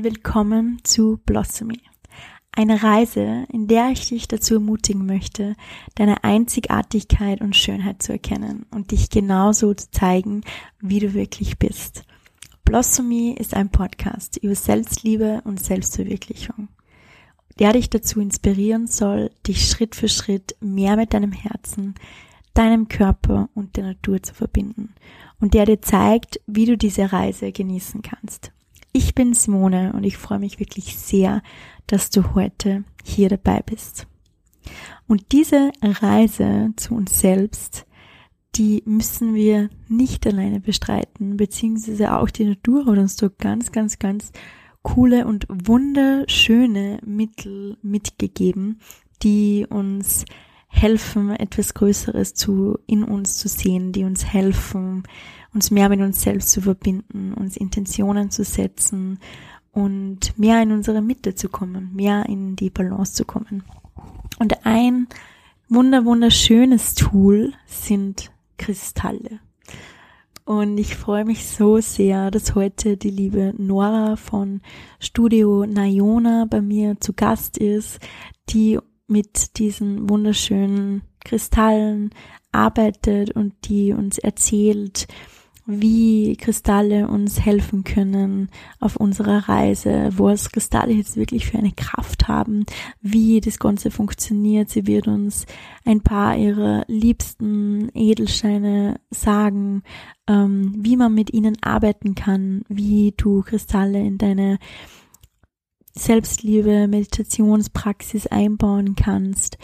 Und willkommen zu Blossomy. Eine Reise, in der ich dich dazu ermutigen möchte, deine Einzigartigkeit und Schönheit zu erkennen und dich genauso zu zeigen, wie du wirklich bist. Blossomy ist ein Podcast über Selbstliebe und Selbstverwirklichung, der dich dazu inspirieren soll, dich Schritt für Schritt mehr mit deinem Herzen, deinem Körper und der Natur zu verbinden und der dir zeigt, wie du diese Reise genießen kannst. Ich bin Simone und ich freue mich wirklich sehr, dass du heute hier dabei bist. Und diese Reise zu uns selbst, die müssen wir nicht alleine bestreiten, beziehungsweise auch die Natur hat uns so ganz, ganz, ganz coole und wunderschöne Mittel mitgegeben, die uns helfen, etwas Größeres zu, in uns zu sehen, die uns helfen, uns mehr mit uns selbst zu verbinden, uns Intentionen zu setzen und mehr in unsere Mitte zu kommen, mehr in die Balance zu kommen. Und ein wunder wunderschönes Tool sind Kristalle. Und ich freue mich so sehr, dass heute die liebe Nora von Studio Nayona bei mir zu Gast ist, die mit diesen wunderschönen Kristallen arbeitet und die uns erzählt, wie Kristalle uns helfen können auf unserer Reise, was Kristalle jetzt wirklich für eine Kraft haben, wie das Ganze funktioniert. Sie wird uns ein paar ihrer liebsten Edelsteine sagen, ähm, wie man mit ihnen arbeiten kann, wie du Kristalle in deine Selbstliebe, Meditationspraxis einbauen kannst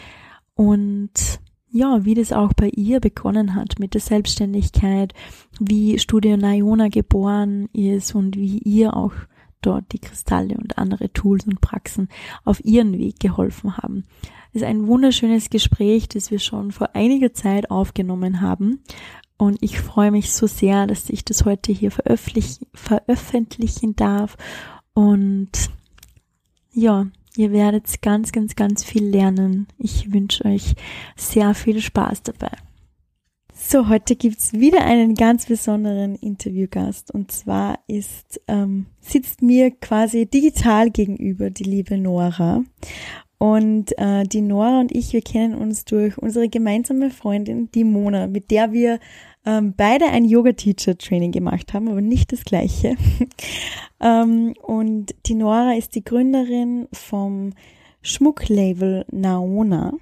und ja, wie das auch bei ihr begonnen hat mit der Selbstständigkeit, wie Studio Nayona geboren ist und wie ihr auch dort die Kristalle und andere Tools und Praxen auf ihren Weg geholfen haben. Es ist ein wunderschönes Gespräch, das wir schon vor einiger Zeit aufgenommen haben. Und ich freue mich so sehr, dass ich das heute hier veröffentlich veröffentlichen darf. Und ja, ihr werdet ganz, ganz, ganz viel lernen. Ich wünsche euch sehr viel Spaß dabei. So, heute gibt's wieder einen ganz besonderen Interviewgast und zwar ist ähm, sitzt mir quasi digital gegenüber die liebe Nora und äh, die Nora und ich, wir kennen uns durch unsere gemeinsame Freundin, die Mona, mit der wir ähm, beide ein Yoga-Teacher-Training gemacht haben, aber nicht das gleiche. ähm, und die Nora ist die Gründerin vom Schmucklabel Naona.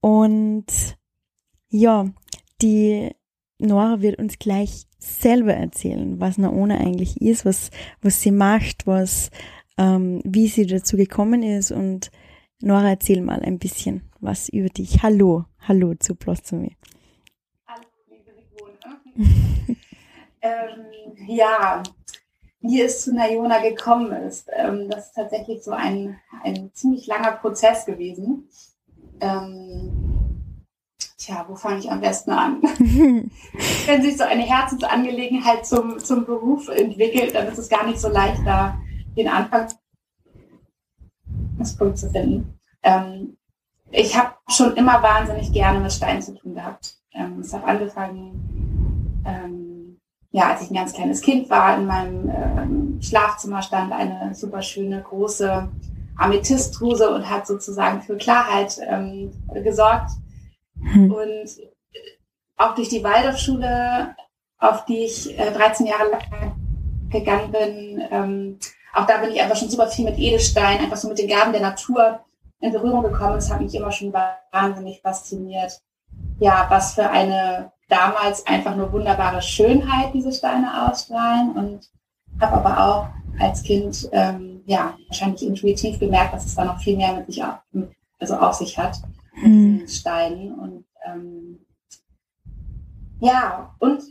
Und ja, die Nora wird uns gleich selber erzählen, was Naona eigentlich ist, was, was sie macht, was, ähm, wie sie dazu gekommen ist. Und Nora, erzähl mal ein bisschen was über dich. Hallo, hallo zu Blossomy. ähm, ja, wie es zu Nayona gekommen ist, ähm, das ist tatsächlich so ein, ein ziemlich langer Prozess gewesen. Ähm, tja, wo fange ich am besten an? Wenn sich so eine Herzensangelegenheit zum, zum Beruf entwickelt, dann ist es gar nicht so leicht, da den Anfangspunkt zu finden. Ähm, ich habe schon immer wahnsinnig gerne mit Steinen zu tun gehabt. Ähm, es hat angefangen ähm, ja, als ich ein ganz kleines Kind war, in meinem ähm, Schlafzimmer stand eine super schöne große Amethystdruse und hat sozusagen für Klarheit ähm, gesorgt. Hm. Und auch durch die Waldorfschule, auf die ich äh, 13 Jahre lang gegangen bin, ähm, auch da bin ich einfach schon super viel mit Edelstein, einfach so mit den Gaben der Natur in Berührung gekommen. Das hat mich immer schon wahnsinnig fasziniert. Ja, was für eine damals einfach nur wunderbare Schönheit diese Steine ausstrahlen und habe aber auch als Kind ähm, ja wahrscheinlich intuitiv gemerkt, dass es da noch viel mehr mit sich auf, also auf sich hat mhm. Steinen und ähm, ja und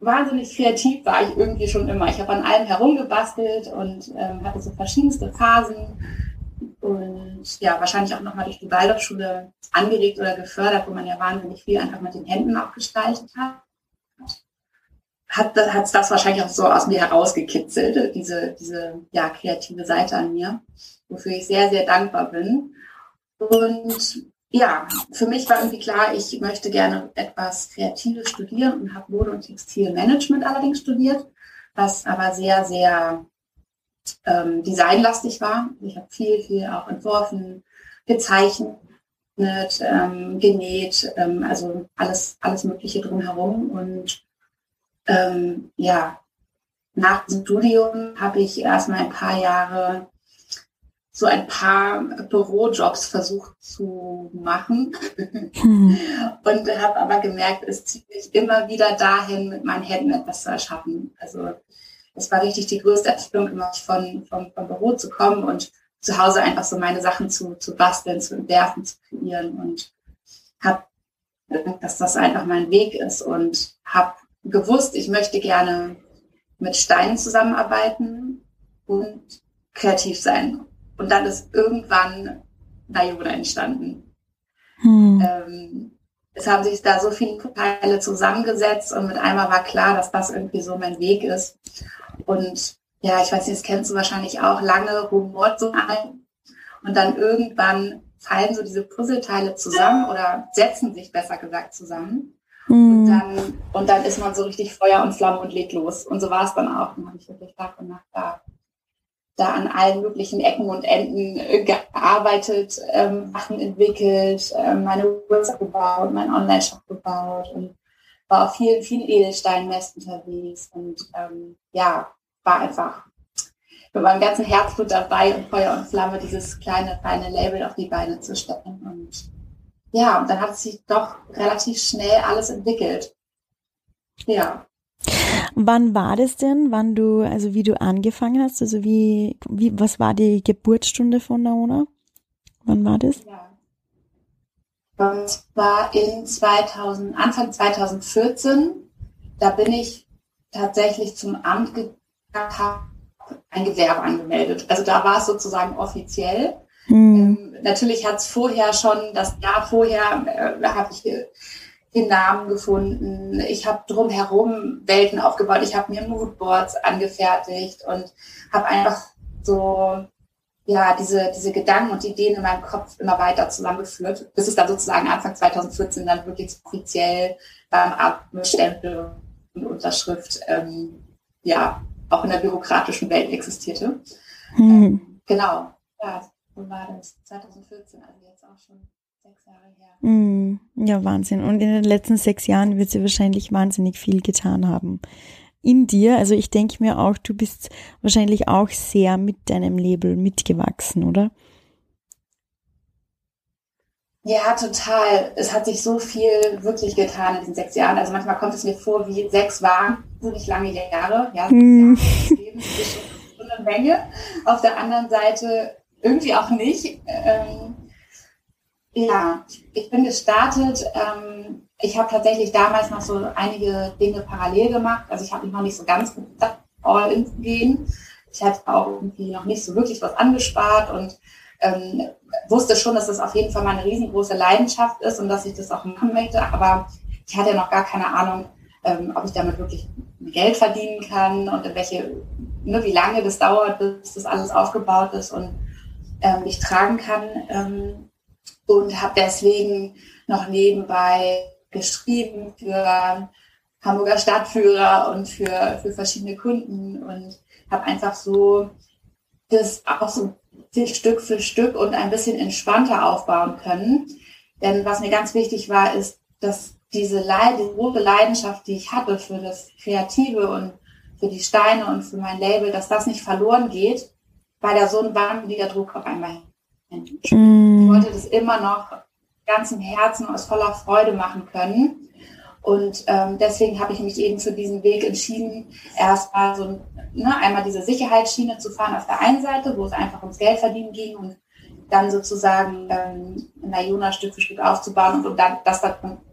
wahnsinnig kreativ war ich irgendwie schon immer. Ich habe an allem herumgebastelt und ähm, hatte so verschiedenste Phasen und ja, wahrscheinlich auch nochmal durch die Waldorfschule angeregt oder gefördert, wo man ja wahnsinnig viel einfach mit den Händen auch gestaltet hat. Hat es das wahrscheinlich auch so aus mir herausgekitzelt, diese, diese ja, kreative Seite an mir, wofür ich sehr, sehr dankbar bin. Und ja, für mich war irgendwie klar, ich möchte gerne etwas Kreatives studieren und habe Mode- und Textilmanagement allerdings studiert, was aber sehr, sehr ähm, designlastig war. Ich habe viel, viel auch entworfen, gezeichnet, ähm, genäht, ähm, also alles, alles Mögliche drumherum. Und ähm, ja, nach dem Studium habe ich erstmal ein paar Jahre so ein paar Bürojobs versucht zu machen hm. und habe aber gemerkt, es zieht mich immer wieder dahin, mit meinen Händen etwas zu erschaffen. Also es war richtig die größte Erfüllung, immer von, vom, vom Büro zu kommen und zu Hause einfach so meine Sachen zu, zu basteln, zu entwerfen, zu kreieren und habe dass das einfach mein Weg ist und habe gewusst, ich möchte gerne mit Steinen zusammenarbeiten und kreativ sein. Und dann ist irgendwann Nayona entstanden. Hm. Ähm, es haben sich da so viele Teile zusammengesetzt und mit einmal war klar, dass das irgendwie so mein Weg ist. Und ja, ich weiß nicht, das kennst du wahrscheinlich auch, lange rumort so ein und dann irgendwann fallen so diese Puzzleteile zusammen oder setzen sich besser gesagt zusammen. Mhm. Und, dann, und dann ist man so richtig Feuer und Flamme und legt los. Und so war es dann auch. Dann habe ich wirklich Tag und Nacht da, da an allen möglichen Ecken und Enden äh, gearbeitet, ähm, Sachen entwickelt, äh, meine Website gebaut, meinen Online-Shop gebaut und war auf vielen, vielen Edelsteinmessen unterwegs und ähm, ja, war einfach mit meinem ganzen Herzblut dabei und Feuer und Flamme dieses kleine, feine Label auf die Beine zu stellen. Und ja, und dann hat sich doch relativ schnell alles entwickelt. Ja. Wann war das denn, wann du, also wie du angefangen hast? Also wie, wie was war die Geburtsstunde von Naona? Wann war das? Ja. Und war in 2000, Anfang 2014. Da bin ich tatsächlich zum Amt gegangen, habe ein Gewerbe angemeldet. Also da war es sozusagen offiziell. Mhm. Ähm, natürlich hat es vorher schon, das Jahr vorher, äh, habe ich den Namen gefunden. Ich habe drumherum Welten aufgebaut. Ich habe mir Moodboards angefertigt und habe einfach so ja, diese, diese Gedanken und Ideen in meinem Kopf immer weiter zusammengeführt, bis es dann sozusagen Anfang 2014 dann wirklich offiziell beim Abstempel und Unterschrift ähm, ja, auch in der bürokratischen Welt existierte. Hm. Ähm, genau, ja, so war das 2014, also jetzt auch schon sechs Jahre her. Hm. Ja, Wahnsinn. Und in den letzten sechs Jahren wird sie wahrscheinlich wahnsinnig viel getan haben in dir. Also ich denke mir auch, du bist wahrscheinlich auch sehr mit deinem Label mitgewachsen, oder? Ja, total. Es hat sich so viel wirklich getan in diesen sechs Jahren. Also manchmal kommt es mir vor, wie sechs wahnsinnig lange Jahre. Ja, mm. Leben ist schon eine Menge. Auf der anderen Seite irgendwie auch nicht. Ähm, ja, ich bin gestartet. Ähm, ich habe tatsächlich damals noch so einige Dinge parallel gemacht. Also ich habe mich noch nicht so ganz all in zu gehen. Ich hatte auch irgendwie noch nicht so wirklich was angespart und ähm, wusste schon, dass das auf jeden Fall meine riesengroße Leidenschaft ist und dass ich das auch machen möchte. Aber ich hatte ja noch gar keine Ahnung, ähm, ob ich damit wirklich Geld verdienen kann und in welche, ne, wie lange das dauert, bis das alles aufgebaut ist und ähm, ich tragen kann. Ähm, und habe deswegen noch nebenbei geschrieben für Hamburger Stadtführer und für, für verschiedene Kunden und habe einfach so das auch so Stück für Stück und ein bisschen entspannter aufbauen können. Denn was mir ganz wichtig war, ist, dass diese, Leid, große Leidenschaft, die ich hatte für das Kreative und für die Steine und für mein Label, dass das nicht verloren geht, weil da so ein wahnsinniger Druck auf einmal hin. Mm. Wollte das immer noch ganzem Herzen aus voller Freude machen können. Und ähm, deswegen habe ich mich eben für diesen Weg entschieden, erstmal so ne, einmal diese Sicherheitsschiene zu fahren auf der einen Seite, wo es einfach ums Geld verdienen ging und dann sozusagen ähm, Nayona Stück für Stück aufzubauen und, und dann das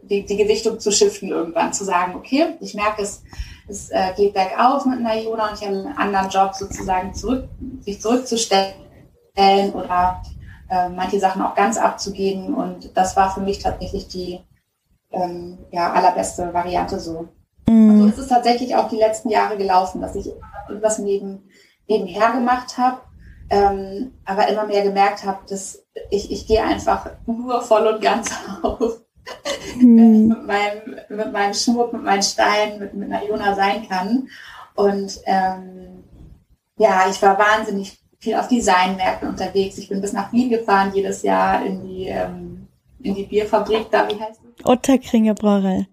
die, die Gewichtung zu shiften irgendwann, zu sagen, okay, ich merke es, es äh, geht bergauf mit Nayona und ich habe einen anderen Job sozusagen zurück, sich zurückzustellen oder äh, manche Sachen auch ganz abzugeben. Und das war für mich tatsächlich die ähm, ja, allerbeste Variante so. Mhm. Also es ist tatsächlich auch die letzten Jahre gelaufen, dass ich etwas neben, nebenher gemacht habe, ähm, aber immer mehr gemerkt habe, dass ich, ich gehe einfach nur voll und ganz auf. Mhm. mit, meinem, mit meinem Schmuck, mit meinen Steinen, mit, mit einer Jona sein kann. Und ähm, ja, ich war wahnsinnig viel auf Designmärkten unterwegs. Ich bin bis nach Wien gefahren, jedes Jahr in die, ähm, in die Bierfabrik da, wie heißt es? Otterkringer Brauerei.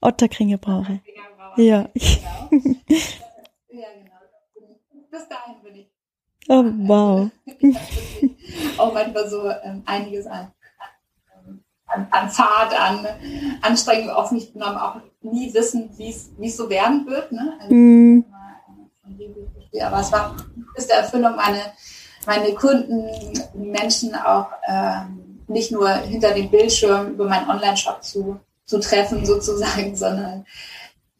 Otterkringer Brauerei. Ja. Genau. ja, genau. Bis dahin bin ich. Oh, wow. auch manchmal so ähm, einiges an, an, an Fahrt, an Anstrengungen auf mich genommen, auch nie wissen, wie es so werden wird. Ne? Also, mm. Aber es war bis der Erfüllung, meine, meine Kunden, Menschen auch ähm, nicht nur hinter dem Bildschirm über meinen Online-Shop zu, zu treffen, sozusagen, sondern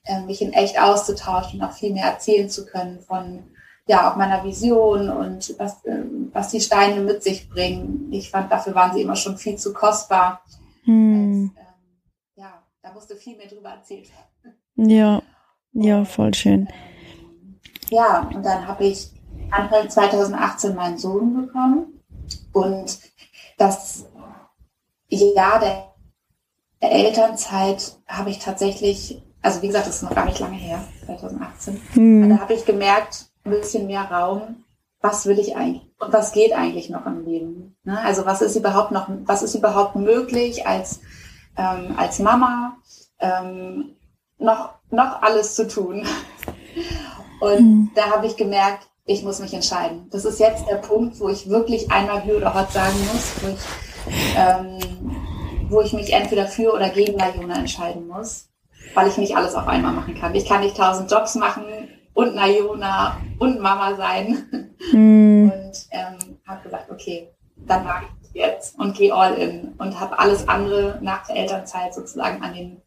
äh, mich in echt auszutauschen, auch viel mehr erzählen zu können von ja auch meiner Vision und was, äh, was die Steine mit sich bringen. Ich fand, dafür waren sie immer schon viel zu kostbar. Hm. Als, ähm, ja, da musste viel mehr drüber erzählt werden. Ja, ja, voll schön. Ähm, ja, und dann habe ich Anfang 2018 meinen Sohn bekommen und das Jahr der, Elternzeit habe ich tatsächlich, also wie gesagt, das ist noch gar nicht lange her, 2018, hm. da habe ich gemerkt, ein bisschen mehr Raum, was will ich eigentlich und was geht eigentlich noch im Leben? Ne? Also was ist überhaupt noch, was ist überhaupt möglich als, ähm, als Mama ähm, noch, noch alles zu tun? Und mhm. da habe ich gemerkt, ich muss mich entscheiden. Das ist jetzt der Punkt, wo ich wirklich einmal Hü oder Hot sagen muss, wo ich, ähm, wo ich mich entweder für oder gegen Layona entscheiden muss, weil ich nicht alles auf einmal machen kann. Ich kann nicht tausend Jobs machen, und Nayona und Mama sein. Mm. Und ähm, habe gesagt, okay, dann mache ich jetzt und gehe all in und habe alles andere nach der Elternzeit sozusagen an den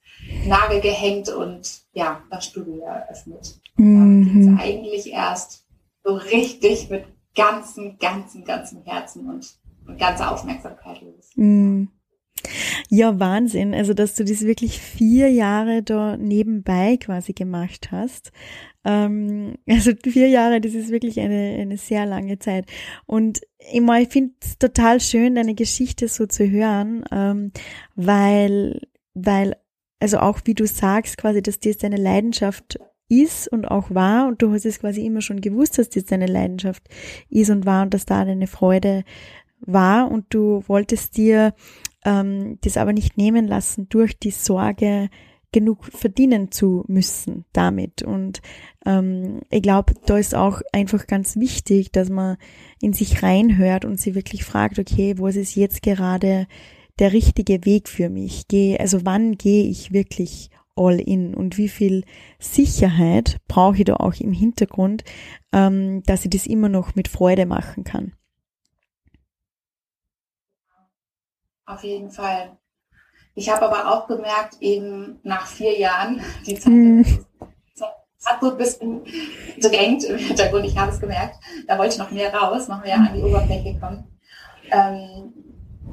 Nagel gehängt und ja, das Studio eröffnet. Mhm. eigentlich erst so richtig mit ganzem, ganzem, ganzem Herzen und, und ganzer Aufmerksamkeit los. Mhm. Ja, Wahnsinn. Also, dass du das wirklich vier Jahre da nebenbei quasi gemacht hast. Ähm, also vier Jahre, das ist wirklich eine, eine sehr lange Zeit. Und immer, ich finde es total schön, deine Geschichte so zu hören, ähm, weil, weil, also auch wie du sagst, quasi, dass das deine Leidenschaft ist und auch war und du hast es quasi immer schon gewusst, dass das deine Leidenschaft ist und war und dass da deine Freude war und du wolltest dir ähm, das aber nicht nehmen lassen durch die Sorge, genug verdienen zu müssen damit. Und ähm, ich glaube, da ist auch einfach ganz wichtig, dass man in sich reinhört und sie wirklich fragt, okay, wo ist jetzt gerade der richtige Weg für mich? Gehe, also wann gehe ich wirklich all in und wie viel Sicherheit brauche ich da auch im Hintergrund, ähm, dass ich das immer noch mit Freude machen kann. Auf jeden Fall. Ich habe aber auch gemerkt, eben nach vier Jahren, die Zeit, mm. hat so ein bisschen drängt im Hintergrund, ich habe es gemerkt, da wollte ich noch mehr raus, noch mehr an die Oberfläche kommen. Ähm,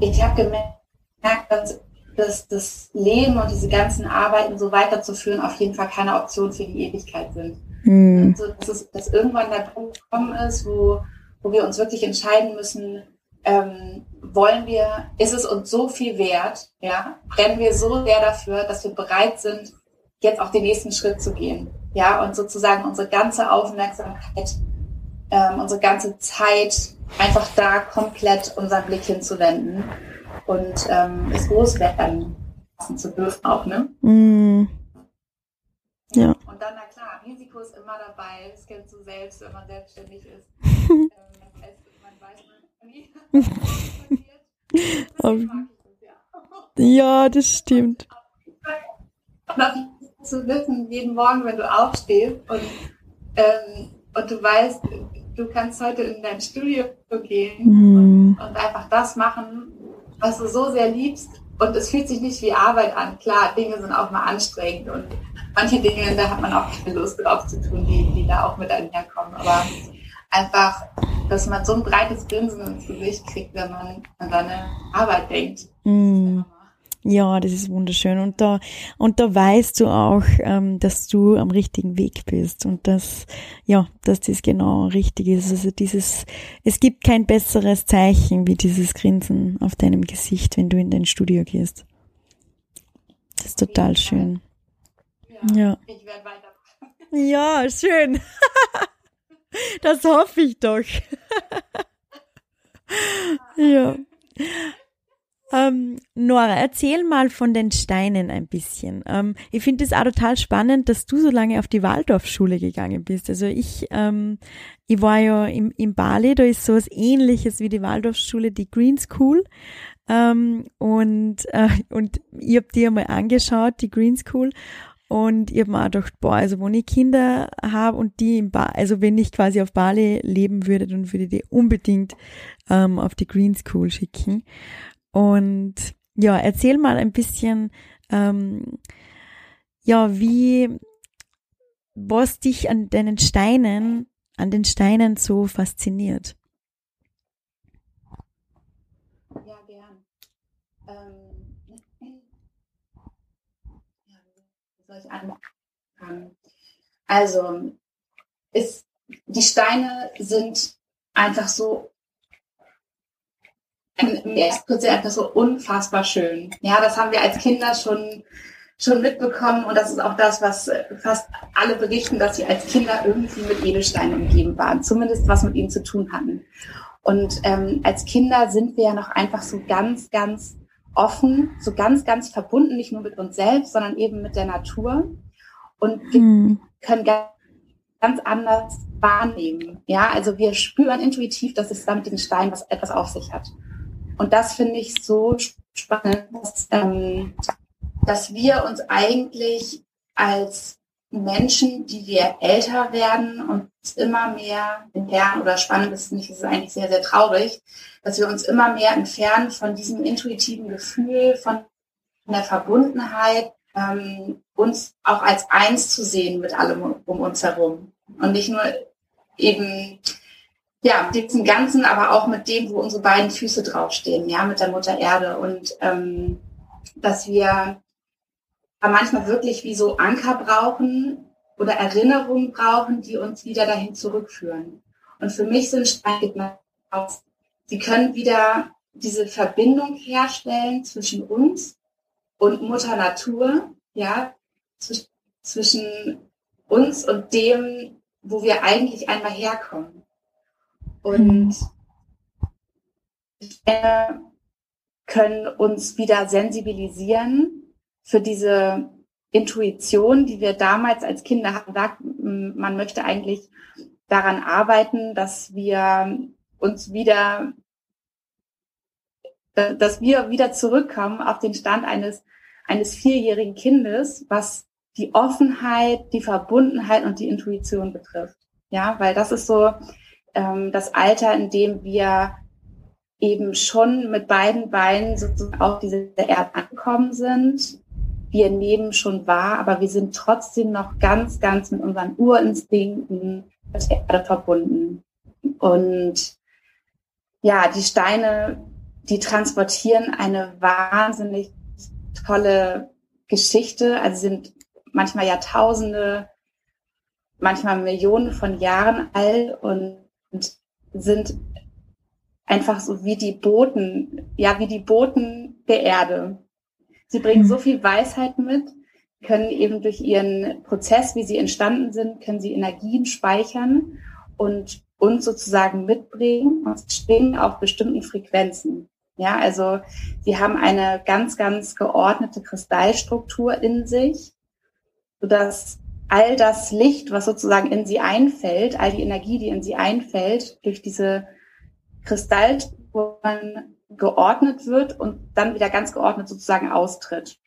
ich habe gemerkt, dass, dass das Leben und diese ganzen Arbeiten so weiterzuführen auf jeden Fall keine Option für die Ewigkeit sind. Mm. Also, dass, es, dass irgendwann der Punkt gekommen ist, wo, wo wir uns wirklich entscheiden müssen, ähm, wollen wir, ist es uns so viel wert, ja, brennen wir so sehr dafür, dass wir bereit sind, jetzt auch den nächsten Schritt zu gehen, ja, und sozusagen unsere ganze Aufmerksamkeit, ähm, unsere ganze Zeit einfach da komplett unseren Blick hinzuwenden und ähm, es groß werden lassen zu dürfen auch, ne? Mm. Ja. Und dann, na klar, Risiko ist immer dabei, das kennst du selbst, wenn man selbstständig ist. ähm, das heißt, man weiß, ja, das stimmt. Zu wissen, jeden Morgen, wenn du aufstehst und, ähm, und du weißt, du kannst heute in dein Studio gehen mhm. und, und einfach das machen, was du so sehr liebst. Und es fühlt sich nicht wie Arbeit an. Klar, Dinge sind auch mal anstrengend und manche Dinge, da hat man auch keine Lust drauf zu tun, die, die da auch mit einherkommen. Aber einfach, dass man so ein breites Grinsen ins Gesicht kriegt, wenn man an seine Arbeit denkt. Mm. Ja, das ist wunderschön. Und da, und da weißt du auch, ähm, dass du am richtigen Weg bist und dass, ja, dass das genau richtig ist. Also dieses, es gibt kein besseres Zeichen wie dieses Grinsen auf deinem Gesicht, wenn du in dein Studio gehst. Das ist total schön. Ja. ja. Ich werde weiter ja, schön. das hoffe ich doch. ja. Ähm, Nora, erzähl mal von den Steinen ein bisschen. Ähm, ich finde es auch total spannend, dass du so lange auf die Waldorfschule gegangen bist. Also ich, ähm, ich war ja im, im Bali, da ist sowas ähnliches wie die Waldorfschule, die Green School. Ähm, und, äh, und ich habe die einmal angeschaut, die Green School. Und ich habe mir auch gedacht, boah, also wenn ich Kinder habe und die im ba also wenn ich quasi auf Bali leben würde, dann würde ich die unbedingt ähm, auf die Green School schicken. Und ja, erzähl mal ein bisschen, ähm, ja, wie, was dich an deinen Steinen, an den Steinen so fasziniert. Ja, gern. Ähm, ja, soll ich anfangen? Also, ist, die Steine sind einfach so im ersten Prozess einfach so unfassbar schön. Ja, das haben wir als Kinder schon, schon mitbekommen und das ist auch das, was äh, fast alle berichten, dass sie als Kinder irgendwie mit Edelsteinen umgeben waren, zumindest was mit ihnen zu tun hatten. Und ähm, als Kinder sind wir ja noch einfach so ganz, ganz offen, so ganz, ganz verbunden, nicht nur mit uns selbst, sondern eben mit der Natur und hm. können ganz, anders wahrnehmen. Ja, also wir spüren intuitiv, dass es da mit den Steinen was, etwas auf sich hat. Und das finde ich so spannend, dass, ähm, dass wir uns eigentlich als Menschen, die wir älter werden und immer mehr entfernen, oder spannend ist nicht, es ist eigentlich sehr, sehr traurig, dass wir uns immer mehr entfernen von diesem intuitiven Gefühl, von der Verbundenheit, ähm, uns auch als eins zu sehen mit allem um uns herum. Und nicht nur eben ja, diesem Ganzen, aber auch mit dem, wo unsere beiden Füße draufstehen, ja, mit der Mutter Erde. Und ähm, dass wir manchmal wirklich wie so Anker brauchen oder Erinnerungen brauchen, die uns wieder dahin zurückführen. Und für mich sind Steine aus, sie können wieder diese Verbindung herstellen zwischen uns und Mutter Natur, ja, zwischen uns und dem, wo wir eigentlich einmal herkommen. Und wir können uns wieder sensibilisieren für diese Intuition, die wir damals als Kinder hatten. Man möchte eigentlich daran arbeiten, dass wir uns wieder, dass wir wieder zurückkommen auf den Stand eines, eines vierjährigen Kindes, was die Offenheit, die Verbundenheit und die Intuition betrifft. Ja, weil das ist so ähm, das Alter, in dem wir eben schon mit beiden Beinen sozusagen auf diese Erde angekommen sind. Wir nehmen schon wahr, aber wir sind trotzdem noch ganz, ganz mit unseren Urinstinkten mit der Erde verbunden. Und ja, die Steine, die transportieren eine wahnsinnig tolle Geschichte. Also sind manchmal Jahrtausende, manchmal Millionen von Jahren alt und und sind einfach so wie die Boten, ja, wie die Boten der Erde. Sie bringen so mhm. viel Weisheit mit, können eben durch ihren Prozess, wie sie entstanden sind, können sie Energien speichern und uns sozusagen mitbringen und schwingen auf bestimmten Frequenzen. Ja, also sie haben eine ganz, ganz geordnete Kristallstruktur in sich, sodass all das Licht, was sozusagen in sie einfällt, all die Energie, die in sie einfällt, durch diese Kristallspuren geordnet wird und dann wieder ganz geordnet sozusagen austritt.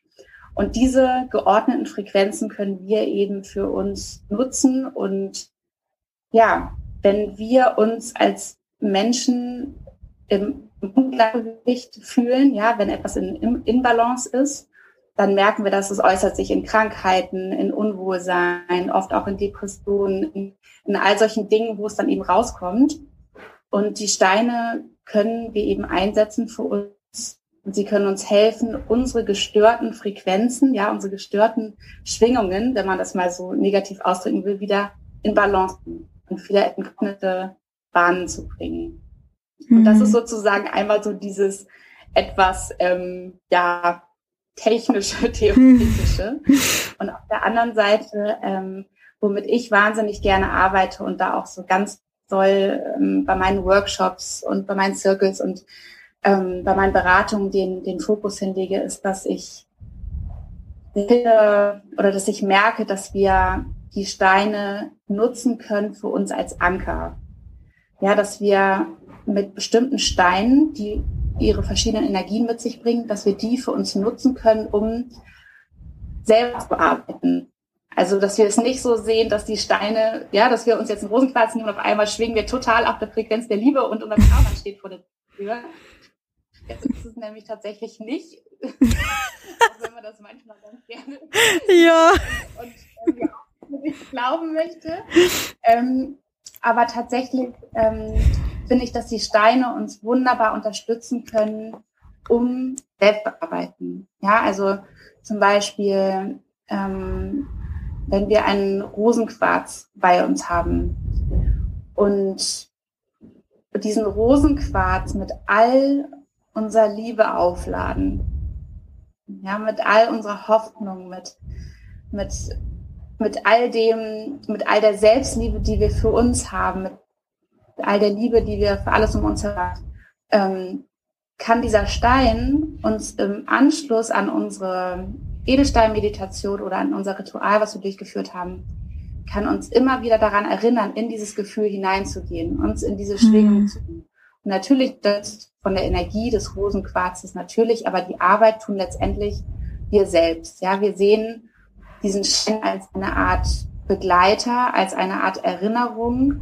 Und diese geordneten Frequenzen können wir eben für uns nutzen. Und ja, wenn wir uns als Menschen im Ungleichgewicht fühlen, ja, wenn etwas in, in Balance ist, dann merken wir, dass es äußert sich in Krankheiten, in Unwohlsein, oft auch in Depressionen, in, in all solchen Dingen, wo es dann eben rauskommt. Und die Steine können wir eben einsetzen für uns. Und sie können uns helfen, unsere gestörten Frequenzen, ja, unsere gestörten Schwingungen, wenn man das mal so negativ ausdrücken will, wieder in Balance und wieder in geordnete Bahnen zu bringen. Mhm. Und das ist mhm. sozusagen einmal so dieses etwas, ähm, ja, technische, theoretische. und auf der anderen Seite, ähm, womit ich wahnsinnig gerne arbeite und da auch so ganz soll ähm, bei meinen Workshops und bei meinen Circles und ähm, bei meinen Beratungen den, den Fokus hinlege, ist, dass ich oder dass ich merke, dass wir die Steine nutzen können für uns als Anker. Ja, dass wir mit bestimmten Steinen, die ihre verschiedenen Energien mit sich bringen, dass wir die für uns nutzen können, um selber zu arbeiten. Also, dass wir es nicht so sehen, dass die Steine, ja, dass wir uns jetzt einen Rosenquarz nehmen und auf einmal schwingen wir total auf der Frequenz der Liebe und unser Karma steht vor der Tür. Jetzt ist es nämlich tatsächlich nicht, auch wenn man das manchmal ganz gerne ja. und äh, nicht glauben möchte. Ähm, aber tatsächlich ähm, finde ich, dass die Steine uns wunderbar unterstützen können, um Selbstbearbeiten. Ja, also zum Beispiel, ähm, wenn wir einen Rosenquarz bei uns haben und diesen Rosenquarz mit all unserer Liebe aufladen, ja, mit all unserer Hoffnung, mit, mit mit all dem, mit all der Selbstliebe, die wir für uns haben, mit all der Liebe, die wir für alles um uns haben, ähm, kann dieser Stein uns im Anschluss an unsere Edelstein-Meditation oder an unser Ritual, was wir durchgeführt haben, kann uns immer wieder daran erinnern, in dieses Gefühl hineinzugehen, uns in diese Schwingung mhm. zu gehen. Und natürlich das von der Energie des Rosenquarzes natürlich, aber die Arbeit tun letztendlich wir selbst. Ja, wir sehen diesen Stein als eine Art Begleiter, als eine Art Erinnerung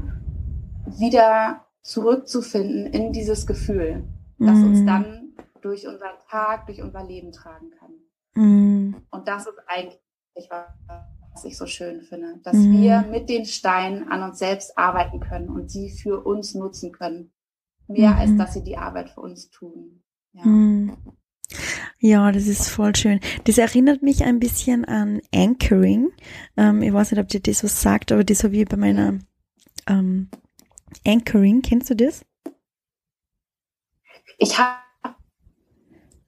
wieder zurückzufinden in dieses Gefühl, das mm. uns mhm. dann durch unseren Tag, durch unser Leben tragen kann. Mm. Und das ist eigentlich, was ich so schön finde, dass mm. wir mit den Steinen an uns selbst arbeiten können und sie für uns nutzen können. Mehr als mhm. dass sie die Arbeit für uns tun. Ja. Mhm. Ja, das ist voll schön. Das erinnert mich ein bisschen an Anchoring. Ähm, ich weiß nicht, ob dir das was sagt, aber das habe ich bei meiner ähm, Anchoring. Kennst du das? Ich habe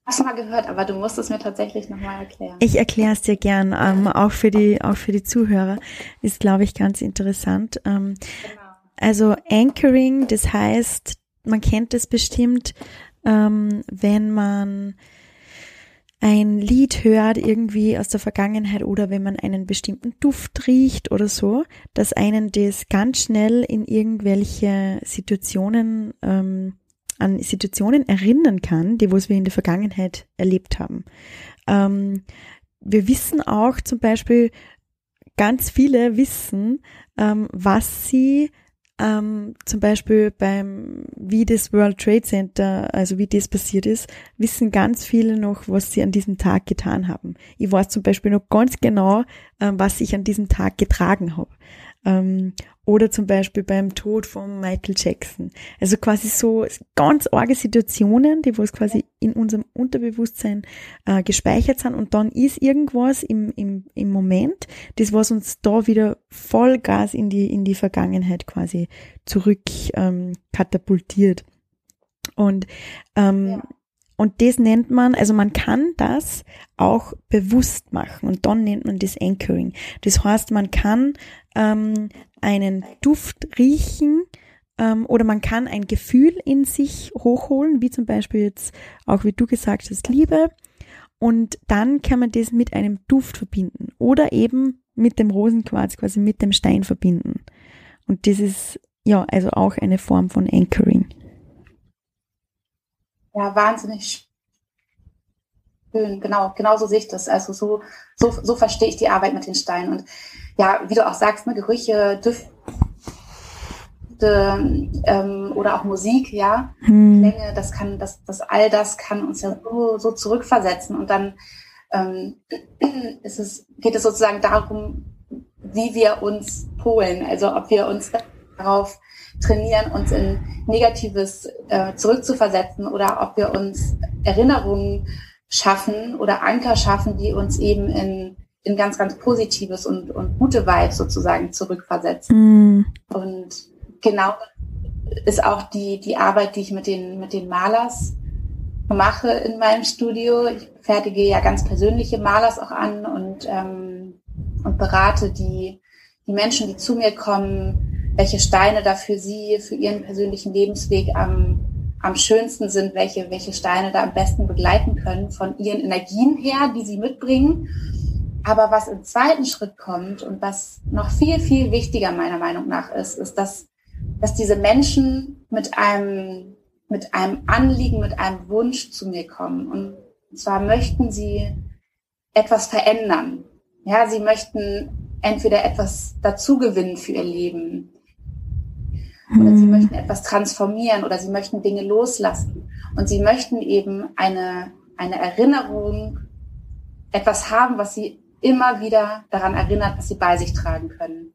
es mal gehört, aber du musst es mir tatsächlich nochmal erklären. Ich erkläre es dir gern, ähm, auch für die auch für die Zuhörer ist, glaube ich, ganz interessant. Ähm, genau. Also Anchoring, das heißt, man kennt es bestimmt, ähm, wenn man ein Lied hört irgendwie aus der Vergangenheit oder wenn man einen bestimmten Duft riecht oder so, dass einen das ganz schnell in irgendwelche Situationen ähm, an Situationen erinnern kann, die was wir in der Vergangenheit erlebt haben. Ähm, wir wissen auch zum Beispiel, ganz viele wissen, ähm, was sie ähm, zum Beispiel beim, wie das World Trade Center, also wie das passiert ist, wissen ganz viele noch, was sie an diesem Tag getan haben. Ich weiß zum Beispiel noch ganz genau, ähm, was ich an diesem Tag getragen habe. Ähm, oder zum Beispiel beim Tod von Michael Jackson. Also quasi so ganz arge Situationen, die was quasi in unserem Unterbewusstsein äh, gespeichert sind und dann ist irgendwas im, im, im Moment, das was uns da wieder Vollgas in die, in die Vergangenheit quasi zurück ähm, katapultiert. Und ähm, ja. Und das nennt man, also man kann das auch bewusst machen und dann nennt man das Anchoring. Das heißt, man kann ähm, einen Duft riechen ähm, oder man kann ein Gefühl in sich hochholen, wie zum Beispiel jetzt auch, wie du gesagt hast, Liebe. Und dann kann man das mit einem Duft verbinden oder eben mit dem Rosenquarz, quasi mit dem Stein verbinden. Und das ist ja also auch eine Form von Anchoring. Ja, wahnsinnig schön. Genau, genau so sehe ich das. Also so, so, so verstehe ich die Arbeit mit den Steinen. Und ja, wie du auch sagst, ne, Gerüche, Düfte ähm, oder auch Musik, ja, hm. Klänge, das kann, das, das all das kann uns ja so, so zurückversetzen. Und dann ähm, ist es, geht es sozusagen darum, wie wir uns polen, also ob wir uns darauf trainieren, uns in Negatives äh, zurückzuversetzen oder ob wir uns Erinnerungen schaffen oder Anker schaffen, die uns eben in in ganz, ganz Positives und, und gute Vibes sozusagen zurückversetzen. Mm. Und genau ist auch die, die Arbeit, die ich mit den, mit den Malers mache in meinem Studio. Ich fertige ja ganz persönliche Malers auch an und, ähm, und berate die, die Menschen, die zu mir kommen, welche Steine da für sie, für ihren persönlichen Lebensweg am, am schönsten sind, welche, welche Steine da am besten begleiten können von ihren Energien her, die sie mitbringen. Aber was im zweiten Schritt kommt und was noch viel, viel wichtiger meiner Meinung nach ist, ist, dass, dass diese Menschen mit einem, mit einem Anliegen, mit einem Wunsch zu mir kommen. Und zwar möchten sie etwas verändern. Ja, sie möchten entweder etwas dazugewinnen für ihr Leben oder sie mhm. möchten etwas transformieren oder sie möchten Dinge loslassen und sie möchten eben eine, eine Erinnerung, etwas haben, was sie immer wieder daran erinnert, was sie bei sich tragen können.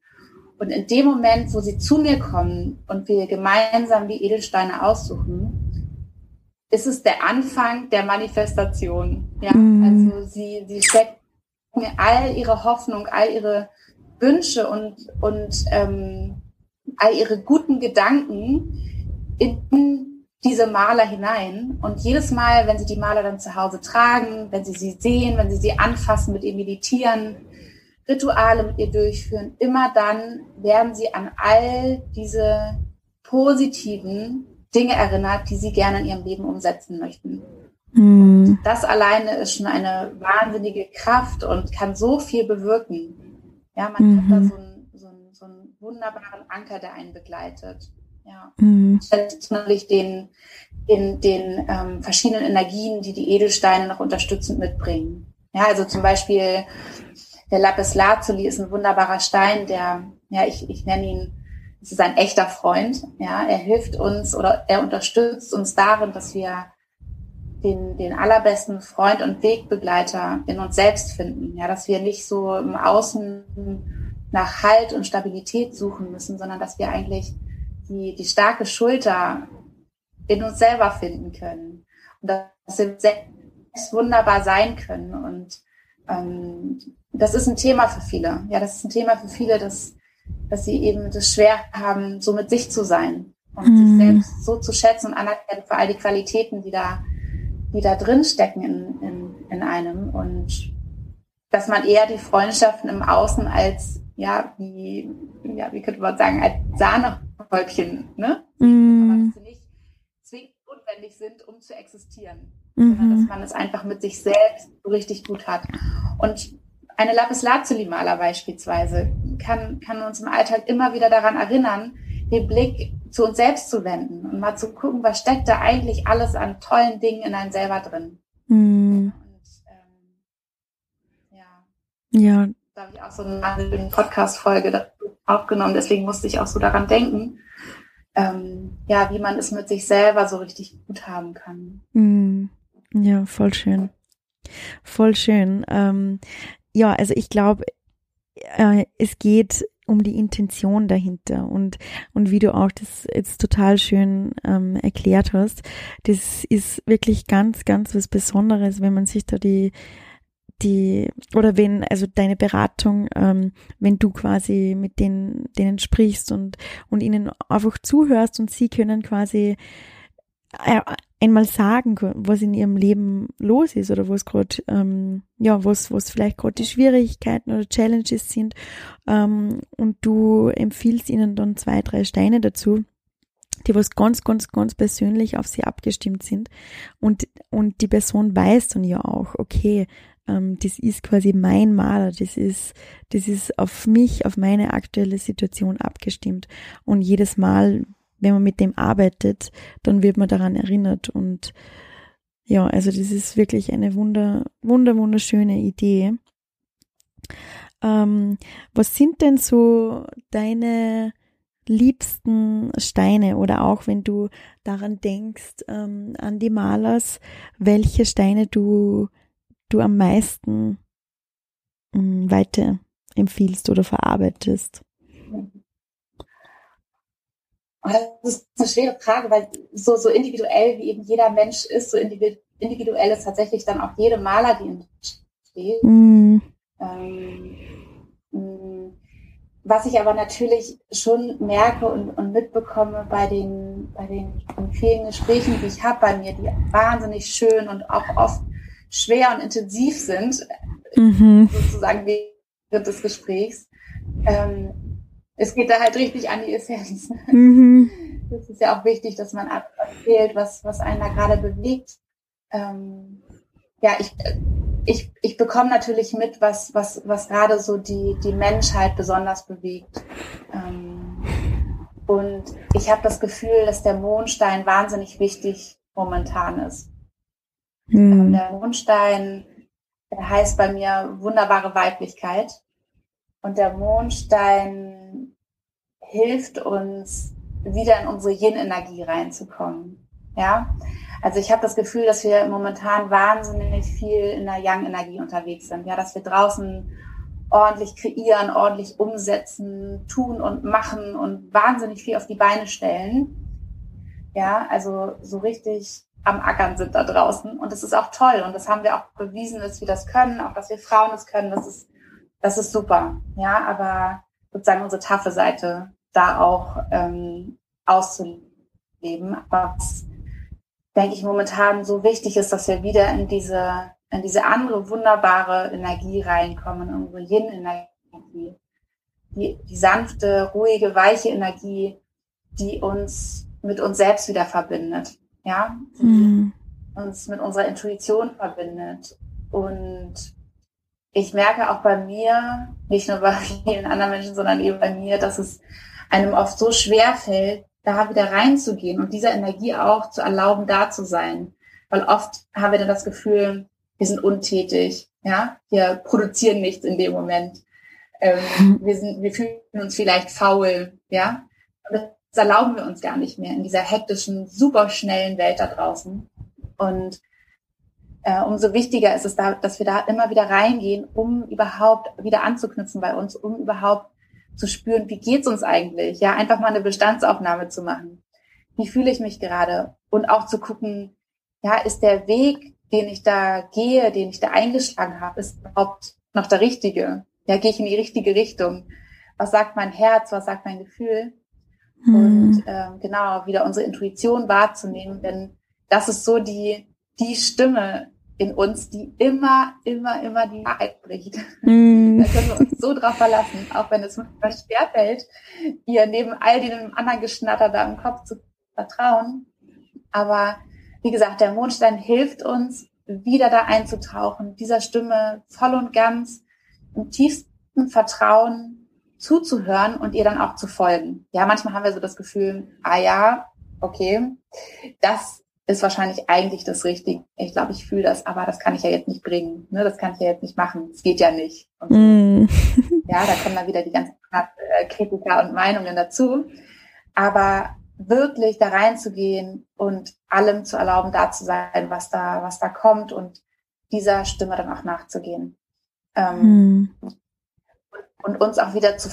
Und in dem Moment, wo sie zu mir kommen und wir gemeinsam die Edelsteine aussuchen, ist es der Anfang der Manifestation. Ja, mhm. also sie, sie stecken mir all ihre Hoffnung, all ihre Wünsche und, und ähm, all ihre guten Gedanken in diese Maler hinein. Und jedes Mal, wenn sie die Maler dann zu Hause tragen, wenn sie sie sehen, wenn sie sie anfassen, mit ihr meditieren, Rituale mit ihr durchführen, immer dann werden sie an all diese positiven Dinge erinnert, die sie gerne in ihrem Leben umsetzen möchten. Mhm. Das alleine ist schon eine wahnsinnige Kraft und kann so viel bewirken. Ja, man mhm. hat da so einen, wunderbaren Anker, der einen begleitet. Ja. Mhm. Natürlich den, den, den ähm, verschiedenen Energien, die die Edelsteine noch unterstützend mitbringen. Ja, also zum Beispiel der Lapis Lazuli ist ein wunderbarer Stein, der, ja, ich, ich nenne ihn, es ist ein echter Freund. Ja, er hilft uns oder er unterstützt uns darin, dass wir den, den allerbesten Freund und Wegbegleiter in uns selbst finden. Ja, dass wir nicht so im Außen nach Halt und Stabilität suchen müssen, sondern dass wir eigentlich die, die starke Schulter in uns selber finden können. Und dass wir selbst wunderbar sein können. Und ähm, das ist ein Thema für viele. Ja, das ist ein Thema für viele, dass, dass sie eben das schwer haben, so mit sich zu sein und mhm. sich selbst so zu schätzen und anerkennen für all die Qualitäten, die da die da drin stecken in, in, in einem und dass man eher die Freundschaften im Außen als, ja, wie, ja, wie könnte man sagen, als Sahnehäubchen, ne? Mm. Aber dass sie nicht zwingend notwendig sind, um zu existieren. Mhm. Sondern dass man es einfach mit sich selbst so richtig gut hat. Und eine Lapis Lazuli Maler beispielsweise kann, kann uns im Alltag immer wieder daran erinnern, den Blick zu uns selbst zu wenden und mal zu gucken, was steckt da eigentlich alles an tollen Dingen in einem selber drin. Mm. Und, ähm, ja. Ja. Da habe ich auch so eine Podcast-Folge aufgenommen, deswegen musste ich auch so daran denken, ähm, ja, wie man es mit sich selber so richtig gut haben kann. Mm. Ja, voll schön. Voll schön. Ähm, ja, also ich glaube, äh, es geht um die Intention dahinter und und wie du auch das jetzt total schön ähm, erklärt hast, das ist wirklich ganz ganz was Besonderes, wenn man sich da die die oder wenn also deine Beratung, ähm, wenn du quasi mit denen denen sprichst und und ihnen einfach zuhörst und sie können quasi äh, einmal sagen, was in ihrem Leben los ist oder was gerade, ähm, ja, was, was vielleicht gerade die Schwierigkeiten oder Challenges sind. Ähm, und du empfiehlst ihnen dann zwei, drei Steine dazu, die was ganz, ganz, ganz persönlich auf sie abgestimmt sind. Und, und die Person weiß dann ja auch, okay, ähm, das ist quasi mein Maler, das ist, das ist auf mich, auf meine aktuelle Situation abgestimmt. Und jedes Mal wenn man mit dem arbeitet, dann wird man daran erinnert und ja, also das ist wirklich eine wunder, wunder, wunderschöne Idee. Ähm, was sind denn so deine liebsten Steine oder auch wenn du daran denkst, ähm, an die Malers, welche Steine du, du am meisten ähm, weiter empfiehlst oder verarbeitest? das ist eine schwere Frage, weil so, so individuell wie eben jeder Mensch ist, so individuell ist tatsächlich dann auch jede Maler, die in steht. Mm. Ähm, mm, was ich aber natürlich schon merke und, und mitbekomme bei den, bei den vielen Gesprächen, die ich habe bei mir, die wahnsinnig schön und auch oft schwer und intensiv sind, mhm. sozusagen während des Gesprächs, ähm, es geht da halt richtig an die Essenz. Mhm. Das ist ja auch wichtig, dass man erzählt, was, was einen da gerade bewegt. Ähm, ja, ich, ich, ich bekomme natürlich mit, was, was, was gerade so die, die Menschheit besonders bewegt. Ähm, und ich habe das Gefühl, dass der Mondstein wahnsinnig wichtig momentan ist. Mhm. Der Mondstein der heißt bei mir wunderbare Weiblichkeit. Und der Mondstein hilft uns, wieder in unsere Yin-Energie reinzukommen. Ja, also ich habe das Gefühl, dass wir momentan wahnsinnig viel in der Yang-Energie unterwegs sind. Ja, dass wir draußen ordentlich kreieren, ordentlich umsetzen, tun und machen und wahnsinnig viel auf die Beine stellen. Ja, also so richtig am Ackern sind da draußen. Und das ist auch toll. Und das haben wir auch bewiesen, dass wir das können, auch dass wir Frauen es können. Das ist, das ist super. Ja, aber sozusagen unsere taffe Seite da auch ähm, auszuleben. Aber was, denke ich, momentan so wichtig ist, dass wir wieder in diese, in diese andere wunderbare Energie reinkommen, in unsere Yin-Energie. Die, die sanfte, ruhige, weiche Energie, die uns mit uns selbst wieder verbindet ja, mhm. uns mit unserer Intuition verbindet. Und ich merke auch bei mir, nicht nur bei vielen anderen Menschen, sondern eben bei mir, dass es einem oft so schwer fällt, da wieder reinzugehen und dieser Energie auch zu erlauben, da zu sein. Weil oft haben wir dann das Gefühl, wir sind untätig, ja, wir produzieren nichts in dem Moment. Ähm, mhm. wir, sind, wir fühlen uns vielleicht faul, ja. Und das erlauben wir uns gar nicht mehr in dieser hektischen, superschnellen Welt da draußen. Und äh, umso wichtiger ist es, da, dass wir da immer wieder reingehen, um überhaupt wieder anzuknüpfen bei uns, um überhaupt zu spüren, wie geht's uns eigentlich? Ja, einfach mal eine Bestandsaufnahme zu machen. Wie fühle ich mich gerade? Und auch zu gucken, ja, ist der Weg, den ich da gehe, den ich da eingeschlagen habe, ist überhaupt noch der richtige? Ja, gehe ich in die richtige Richtung? Was sagt mein Herz? Was sagt mein Gefühl? Mhm. und äh, genau wieder unsere Intuition wahrzunehmen, denn das ist so die, die Stimme in uns, die immer, immer, immer die Wahrheit spricht. Mm. Da können wir uns so drauf verlassen, auch wenn es manchmal schwerfällt, ihr neben all dem anderen Geschnatter da im Kopf zu vertrauen. Aber wie gesagt, der Mondstein hilft uns, wieder da einzutauchen, dieser Stimme voll und ganz im tiefsten Vertrauen zuzuhören und ihr dann auch zu folgen. Ja, manchmal haben wir so das Gefühl, ah ja, okay, das ist wahrscheinlich eigentlich das Richtige. Ich glaube, ich fühle das, aber das kann ich ja jetzt nicht bringen. Ne? Das kann ich ja jetzt nicht machen. Es geht ja nicht. Mm. ja, da kommen dann wieder die ganzen Kritiker und Meinungen dazu. Aber wirklich da reinzugehen und allem zu erlauben, da zu sein, was da, was da kommt und dieser Stimme dann auch nachzugehen. Ähm, mm und uns auch wieder zu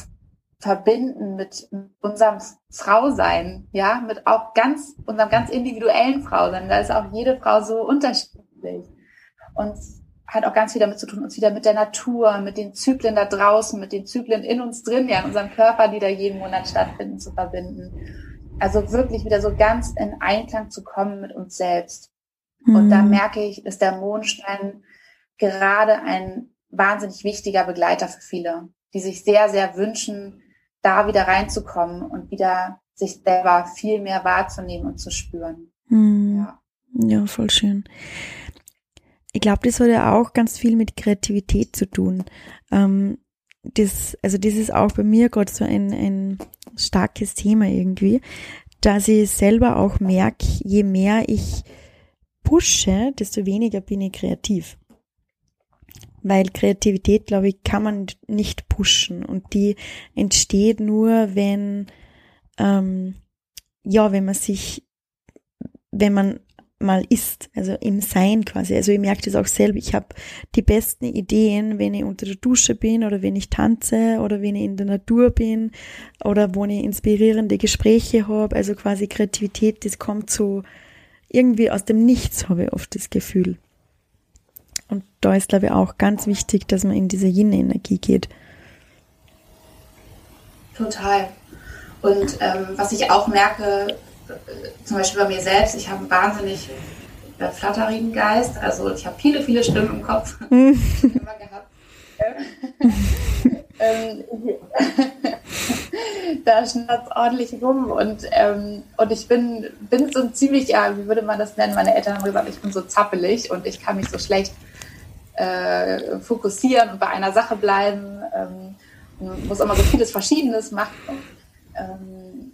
verbinden mit unserem Frausein, ja, mit auch ganz, unserem ganz individuellen Frausein. Da ist auch jede Frau so unterschiedlich. Und hat auch ganz viel damit zu tun, uns wieder mit der Natur, mit den Zyklen da draußen, mit den Zyklen in uns drin, ja, in unserem Körper, die da jeden Monat stattfinden, zu verbinden. Also wirklich wieder so ganz in Einklang zu kommen mit uns selbst. Mhm. Und da mhm. merke ich, ist der Mondstein gerade ein wahnsinnig wichtiger Begleiter für viele die sich sehr, sehr wünschen, da wieder reinzukommen und wieder sich selber viel mehr wahrzunehmen und zu spüren. Hm. Ja. ja, voll schön. Ich glaube, das hat ja auch ganz viel mit Kreativität zu tun. Ähm, das, also das ist auch bei mir gerade so ein, ein starkes Thema irgendwie, dass ich selber auch merke, je mehr ich pushe, desto weniger bin ich kreativ weil Kreativität, glaube ich, kann man nicht pushen und die entsteht nur, wenn, ähm, ja, wenn man sich, wenn man mal ist, also im Sein quasi. Also ich merke das auch selber. Ich habe die besten Ideen, wenn ich unter der Dusche bin oder wenn ich tanze oder wenn ich in der Natur bin oder wo ich inspirierende Gespräche habe. Also quasi Kreativität, das kommt so irgendwie aus dem Nichts, habe ich oft das Gefühl. Und da ist, glaube ich, auch ganz wichtig, dass man in diese Yin-Energie geht. Total. Und ähm, was ich auch merke, äh, zum Beispiel bei mir selbst, ich habe einen wahnsinnig äh, flatterigen Geist. Also ich habe viele, viele Stimmen im Kopf. immer gehabt. ähm, da schnappt ordentlich rum und, ähm, und ich bin, bin so ziemlich, ja, wie würde man das nennen? Meine Eltern haben gesagt, ich bin so zappelig und ich kann mich so schlecht äh, fokussieren und bei einer Sache bleiben. Ähm, muss immer so vieles Verschiedenes machen. Ähm,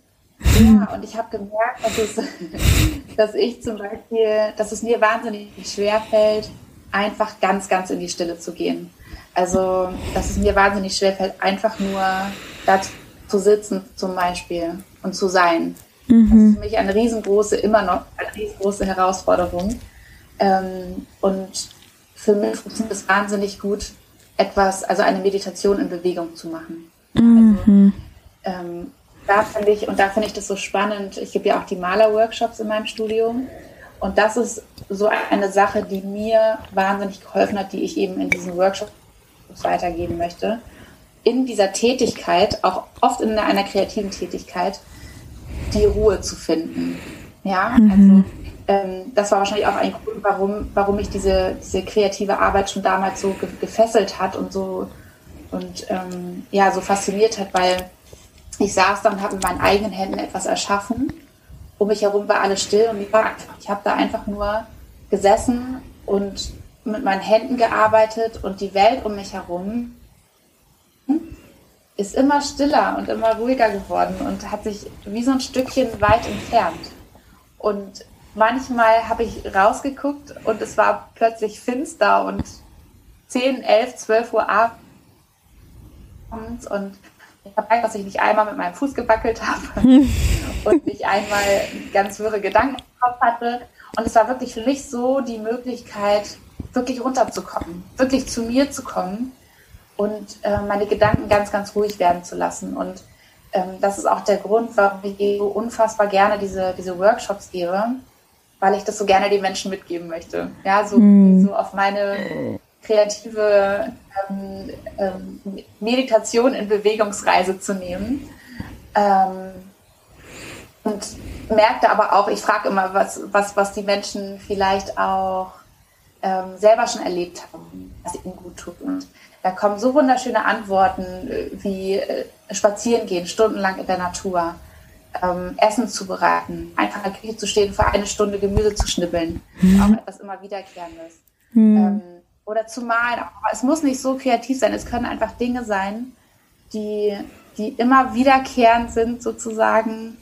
ja, und ich habe gemerkt, dass, es, dass ich zum Beispiel, dass es mir wahnsinnig schwer fällt, einfach ganz, ganz in die Stille zu gehen. Also, dass es mir wahnsinnig schwer fällt, einfach nur da zu sitzen zum Beispiel und zu sein. Mhm. Das ist für mich eine riesengroße, immer noch eine riesengroße Herausforderung. Ähm, und für mich funktioniert es wahnsinnig gut, etwas, also eine Meditation in Bewegung zu machen. Mhm. Also, ähm, da finde ich, und da finde ich das so spannend, ich gebe ja auch die Maler-Workshops in meinem Studium. Und das ist so eine Sache, die mir wahnsinnig geholfen hat, die ich eben in diesen Workshops weitergeben möchte. In dieser Tätigkeit, auch oft in einer kreativen Tätigkeit, die Ruhe zu finden. Ja, mhm. also ähm, das war wahrscheinlich auch ein Grund, warum, warum mich diese, diese kreative Arbeit schon damals so ge gefesselt hat und so und ähm, ja, so fasziniert hat, weil ich saß da und habe mit meinen eigenen Händen etwas erschaffen. Um mich herum war alles still und ich, ich habe da einfach nur gesessen und mit meinen Händen gearbeitet und die Welt um mich herum ist immer stiller und immer ruhiger geworden und hat sich wie so ein Stückchen weit entfernt. Und manchmal habe ich rausgeguckt und es war plötzlich finster und 10, 11, 12 Uhr abends und ich habe dass ich nicht einmal mit meinem Fuß gewackelt habe und nicht einmal ganz wirre Gedanken im Kopf hatte. Und es war wirklich für mich so die Möglichkeit, wirklich runterzukommen, wirklich zu mir zu kommen und äh, meine Gedanken ganz, ganz ruhig werden zu lassen. Und ähm, das ist auch der Grund, warum ich so unfassbar gerne diese, diese Workshops gebe, weil ich das so gerne den Menschen mitgeben möchte. Ja, so, mm. so auf meine kreative ähm, ähm, Meditation in Bewegungsreise zu nehmen. Ähm, und merkte aber auch, ich frage immer, was, was, was die Menschen vielleicht auch ähm, selber schon erlebt haben, was ihnen gut tut. Und da kommen so wunderschöne Antworten äh, wie äh, spazieren gehen, stundenlang in der Natur, ähm, Essen zubereiten, einfach in der Küche zu stehen, für eine Stunde Gemüse zu schnibbeln. Mhm. Auch etwas immer Wiederkehrendes. Mhm. Ähm, oder zu malen. Aber es muss nicht so kreativ sein. Es können einfach Dinge sein, die, die immer wiederkehrend sind, sozusagen.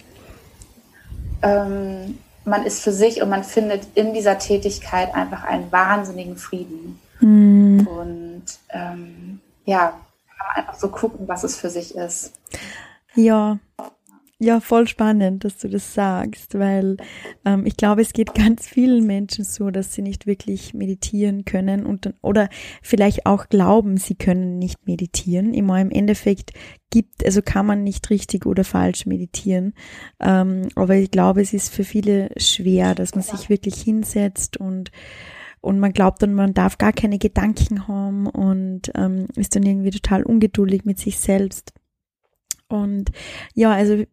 Ähm, man ist für sich und man findet in dieser Tätigkeit einfach einen wahnsinnigen Frieden. Mhm. Und ähm, ja, einfach so gucken, was es für sich ist. Ja, ja, voll spannend, dass du das sagst, weil ähm, ich glaube, es geht ganz vielen Menschen so, dass sie nicht wirklich meditieren können und dann, oder vielleicht auch glauben, sie können nicht meditieren. Immer im Endeffekt gibt, also kann man nicht richtig oder falsch meditieren. Ähm, aber ich glaube, es ist für viele schwer, dass man sich wirklich hinsetzt und und man glaubt dann, man darf gar keine Gedanken haben und ähm, ist dann irgendwie total ungeduldig mit sich selbst. Und ja, also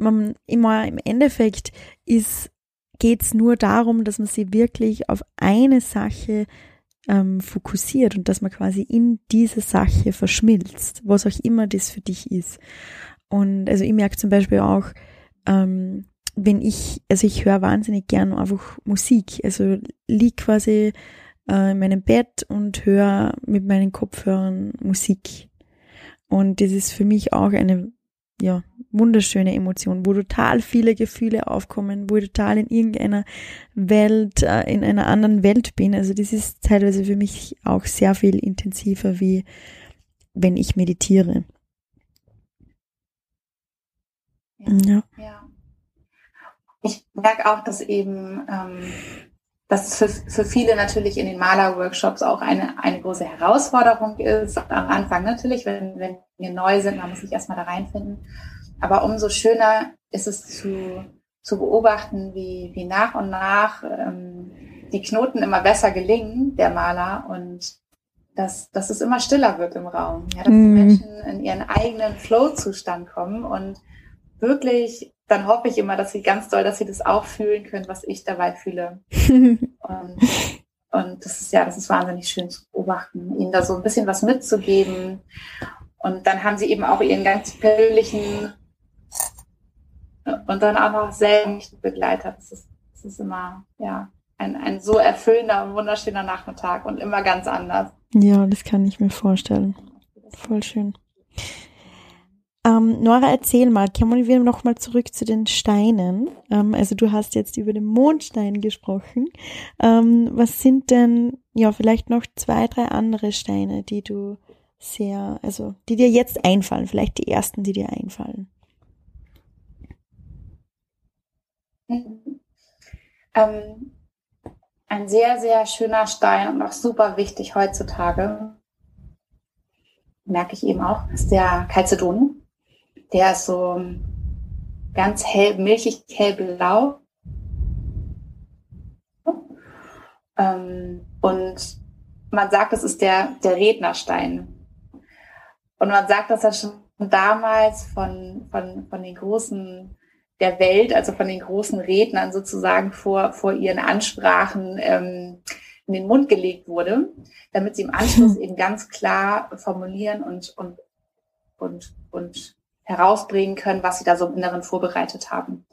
man immer im Endeffekt ist, geht's nur darum, dass man sich wirklich auf eine Sache ähm, fokussiert und dass man quasi in diese Sache verschmilzt, was auch immer das für dich ist. Und also ich merke zum Beispiel auch, ähm, wenn ich, also ich höre wahnsinnig gern einfach Musik, also lieg quasi äh, in meinem Bett und höre mit meinen Kopfhörern Musik. Und das ist für mich auch eine ja, wunderschöne Emotion, wo total viele Gefühle aufkommen, wo ich total in irgendeiner Welt, äh, in einer anderen Welt bin. Also das ist teilweise für mich auch sehr viel intensiver, wie wenn ich meditiere. Ja. ja. Ich merke auch, dass eben ähm, dass für, für viele natürlich in den Malerworkshops auch eine, eine große Herausforderung ist. Am Anfang natürlich, wenn, wenn wir neu sind, man muss sich erstmal da reinfinden. Aber umso schöner ist es zu, zu beobachten, wie, wie nach und nach ähm, die Knoten immer besser gelingen, der Maler, und dass, dass es immer stiller wird im Raum. Ja, dass mm. die mhm. Menschen in ihren eigenen Flow-Zustand kommen und wirklich dann hoffe ich immer, dass sie ganz doll, dass sie das auch fühlen können, was ich dabei fühle. und, und das ist ja, das ist wahnsinnig schön zu beobachten, ihnen da so ein bisschen was mitzugeben. Und dann haben sie eben auch ihren ganz persönlichen und dann auch noch selber mich begleitet. Das ist, das ist immer, ja, ein, ein so erfüllender und wunderschöner Nachmittag und immer ganz anders. Ja, das kann ich mir vorstellen. Voll schön. Ähm, Nora, erzähl mal, kommen wir noch mal zurück zu den Steinen. Ähm, also du hast jetzt über den Mondstein gesprochen. Ähm, was sind denn, ja, vielleicht noch zwei, drei andere Steine, die du sehr, also die dir jetzt einfallen, vielleicht die ersten, die dir einfallen? Mhm. Ähm, ein sehr, sehr schöner Stein und auch super wichtig heutzutage, merke ich eben auch, ist der Calcedon. Der ist so ganz hell, milchig hellblau. Ähm, und man sagt, das ist der, der Rednerstein. Und man sagt das ja schon damals von, von, von den großen der Welt, also von den großen Rednern sozusagen vor, vor ihren Ansprachen ähm, in den Mund gelegt wurde, damit sie im Anschluss eben ganz klar formulieren und, und, und, und herausbringen können, was sie da so im Inneren vorbereitet haben.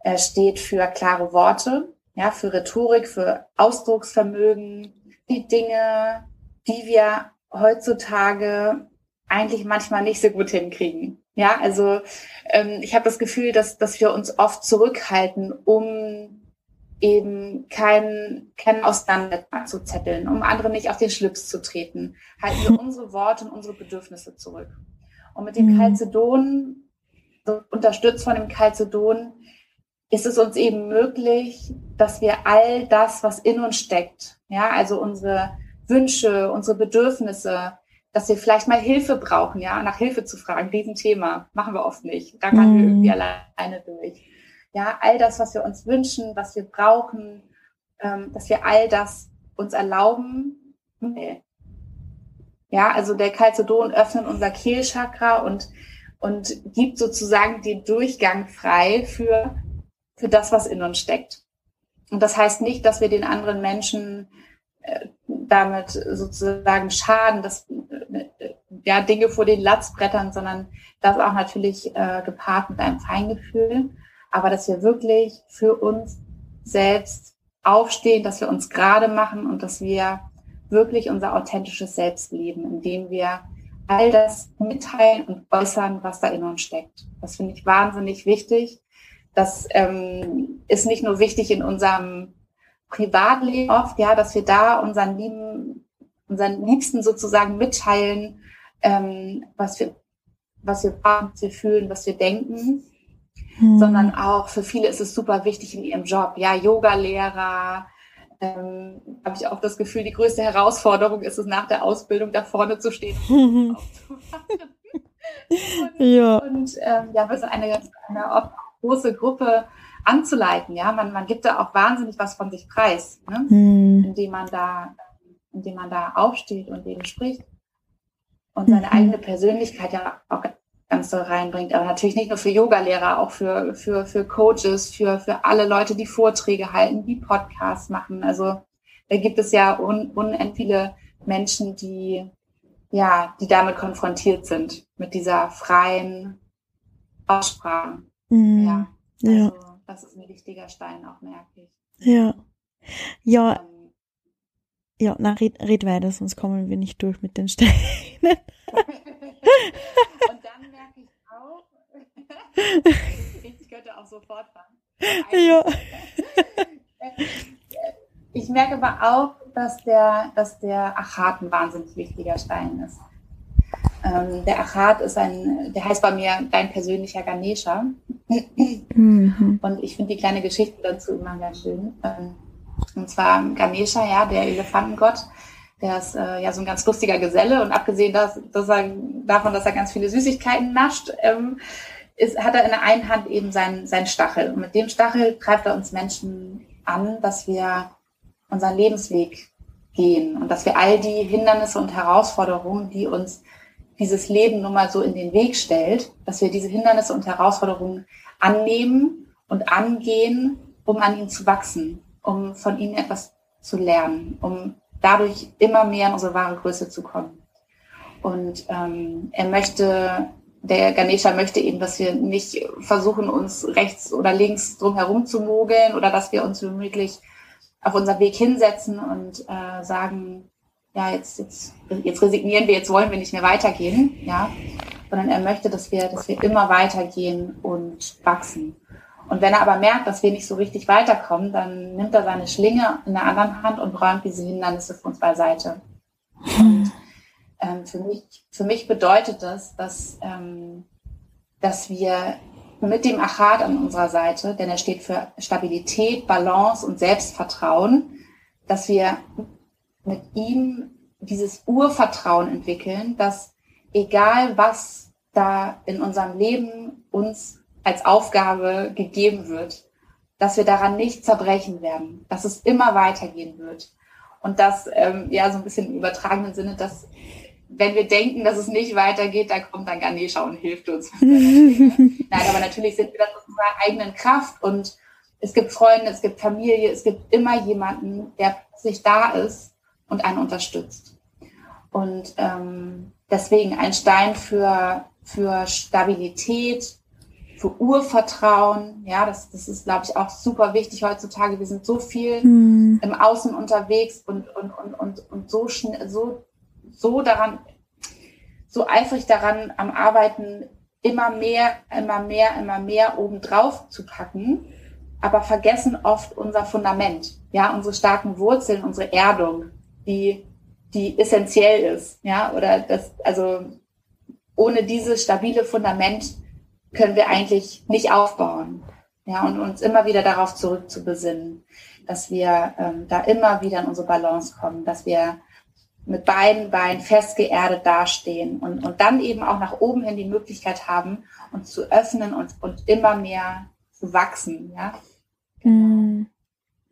Er steht für klare Worte, ja, für Rhetorik, für Ausdrucksvermögen, die Dinge, die wir heutzutage eigentlich manchmal nicht so gut hinkriegen. Ja, also ähm, ich habe das Gefühl, dass, dass wir uns oft zurückhalten, um eben keinen kein Auseinander zu zetteln, um andere nicht auf den Schlips zu treten. Halten wir unsere Worte und unsere Bedürfnisse zurück. Und mit dem mhm. Calcedon, so unterstützt von dem Calcedon, ist es uns eben möglich, dass wir all das, was in uns steckt, ja, also unsere Wünsche, unsere Bedürfnisse, dass wir vielleicht mal Hilfe brauchen, ja, nach Hilfe zu fragen, diesen Thema machen wir oft nicht. Da kann mm. wir irgendwie alleine durch. Ja, all das, was wir uns wünschen, was wir brauchen, ähm, dass wir all das uns erlauben. Nee. Ja, also der Calcedon öffnet unser Kehlchakra und, und gibt sozusagen den Durchgang frei für, für das, was in uns steckt. Und das heißt nicht, dass wir den anderen Menschen äh, damit sozusagen schaden, dass ja Dinge vor den Latzbrettern, sondern das auch natürlich äh, gepaart mit einem Feingefühl, aber dass wir wirklich für uns selbst aufstehen, dass wir uns gerade machen und dass wir wirklich unser authentisches Selbst leben, indem wir all das mitteilen und äußern, was da in uns steckt. Das finde ich wahnsinnig wichtig. Das ähm, ist nicht nur wichtig in unserem Privatleben oft, ja, dass wir da unseren lieben, unseren Liebsten sozusagen mitteilen, ähm, was wir, was wir brauchen, was wir fühlen, was wir denken, hm. sondern auch für viele ist es super wichtig in ihrem Job. Ja, Yoga-Lehrer, ähm, habe ich auch das Gefühl, die größte Herausforderung ist es, nach der Ausbildung da vorne zu stehen und und, ja. und ähm, ja, wir sind eine, eine große Gruppe anzuleiten. Ja, man, man gibt da auch wahnsinnig was von sich preis, ne? Mhm. indem man da, indem man da aufsteht und eben spricht und seine mhm. eigene Persönlichkeit ja auch ganz so reinbringt. Aber natürlich nicht nur für Yogalehrer, auch für, für, für Coaches, für, für alle Leute, die Vorträge halten, die Podcasts machen. Also da gibt es ja un, unendlich viele Menschen, die ja, die damit konfrontiert sind, mit dieser freien Aussprache. Mhm. Ja. Also, ja das ist ein wichtiger Stein auch, merke ich. Ja. Ja. Ja, na, red, red weiter, sonst kommen wir nicht durch mit den Steinen. Und dann merke ich auch, ich könnte auch sofort fahren. Ja. Ich merke aber auch, dass der, dass der Achat ein wahnsinnig wichtiger Stein ist. Ähm, der Achat ist ein, der heißt bei mir dein persönlicher Ganesha. Mhm. Und ich finde die kleine Geschichte dazu immer sehr schön. Ähm, und zwar Ganesha, ja, der Elefantengott, der ist äh, ja so ein ganz lustiger Geselle. Und abgesehen dass, dass er, davon, dass er ganz viele Süßigkeiten nascht, ähm, ist, hat er in der einen Hand eben seinen, seinen Stachel. Und mit dem Stachel treibt er uns Menschen an, dass wir unseren Lebensweg gehen und dass wir all die Hindernisse und Herausforderungen, die uns dieses Leben nun mal so in den Weg stellt, dass wir diese Hindernisse und Herausforderungen annehmen und angehen, um an ihnen zu wachsen, um von ihnen etwas zu lernen, um dadurch immer mehr in unsere wahre Größe zu kommen. Und ähm, er möchte der Ganesha möchte eben, dass wir nicht versuchen, uns rechts oder links drum herum zu mogeln oder dass wir uns womöglich auf unseren Weg hinsetzen und äh, sagen, ja, jetzt, jetzt, jetzt resignieren wir, jetzt wollen wir nicht mehr weitergehen, ja, sondern er möchte, dass wir, dass wir immer weitergehen und wachsen. Und wenn er aber merkt, dass wir nicht so richtig weiterkommen, dann nimmt er seine Schlinge in der anderen Hand und räumt diese Hindernisse für uns beiseite. Und ähm, für, mich, für mich bedeutet das, dass, ähm, dass wir mit dem Achat an unserer Seite, denn er steht für Stabilität, Balance und Selbstvertrauen, dass wir mit ihm dieses Urvertrauen entwickeln, dass egal was da in unserem Leben uns als Aufgabe gegeben wird, dass wir daran nicht zerbrechen werden, dass es immer weitergehen wird. Und das, ähm, ja, so ein bisschen im übertragenen Sinne, dass wenn wir denken, dass es nicht weitergeht, da kommt dann Ganesha und hilft uns. Nein, aber natürlich sind wir das aus unserer eigenen Kraft und es gibt Freunde, es gibt Familie, es gibt immer jemanden, der plötzlich da ist und einen unterstützt. Und ähm, deswegen ein Stein für, für Stabilität, für Urvertrauen. Ja, das, das ist, glaube ich, auch super wichtig heutzutage. Wir sind so viel mhm. im Außen unterwegs und, und, und, und, und so schnell, so, so daran, so eifrig daran am Arbeiten, immer mehr, immer mehr, immer mehr obendrauf zu packen, aber vergessen oft unser Fundament, ja, unsere starken Wurzeln, unsere Erdung, die, die essentiell ist, ja, oder das, also ohne dieses stabile Fundament können wir eigentlich nicht aufbauen. Ja, und uns immer wieder darauf zurück zu besinnen, dass wir ähm, da immer wieder in unsere Balance kommen, dass wir mit beiden Beinen fest geerdet dastehen und, und dann eben auch nach oben hin die Möglichkeit haben, uns zu öffnen und, und immer mehr zu wachsen. Ja, mm.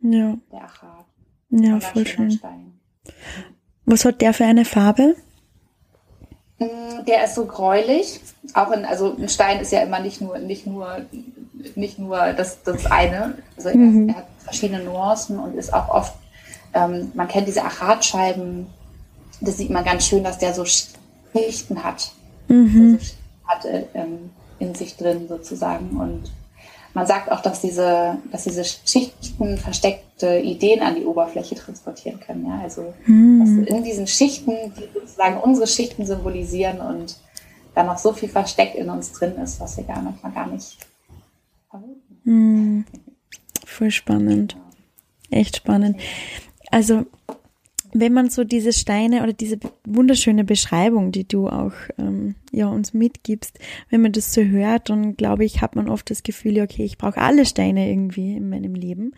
ja. Der Achat. Ja, voll schön. Was hat der für eine Farbe? Mm, der ist so gräulich. Auch in, also ein Stein ist ja immer nicht nur, nicht nur, nicht nur das, das eine. Also mhm. er, hat verschiedene Nuancen und ist auch oft, ähm, man kennt diese Achatscheiben, das sieht man ganz schön, dass der so Schichten hat. Mhm. Also hat ähm, in sich drin sozusagen. Und man sagt auch, dass diese, dass diese Schichten versteckte Ideen an die Oberfläche transportieren können. Ja? Also mhm. in diesen Schichten, die sozusagen unsere Schichten symbolisieren und da noch so viel versteckt in uns drin ist, was wir gar manchmal gar nicht vermuten. Mhm. Voll spannend. Echt spannend. Also wenn man so diese Steine oder diese wunderschöne Beschreibung, die du auch ähm, ja uns mitgibst, wenn man das so hört, dann glaube ich, hat man oft das Gefühl, okay, ich brauche alle Steine irgendwie in meinem Leben.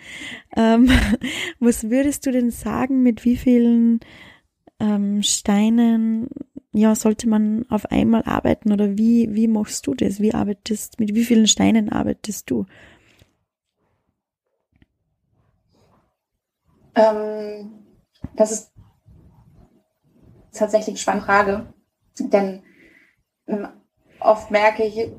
Ähm, was würdest du denn sagen, mit wie vielen ähm, Steinen ja sollte man auf einmal arbeiten oder wie wie machst du das? Wie arbeitest mit wie vielen Steinen arbeitest du? Ähm das ist tatsächlich eine spannende Frage, denn ähm, oft merke ich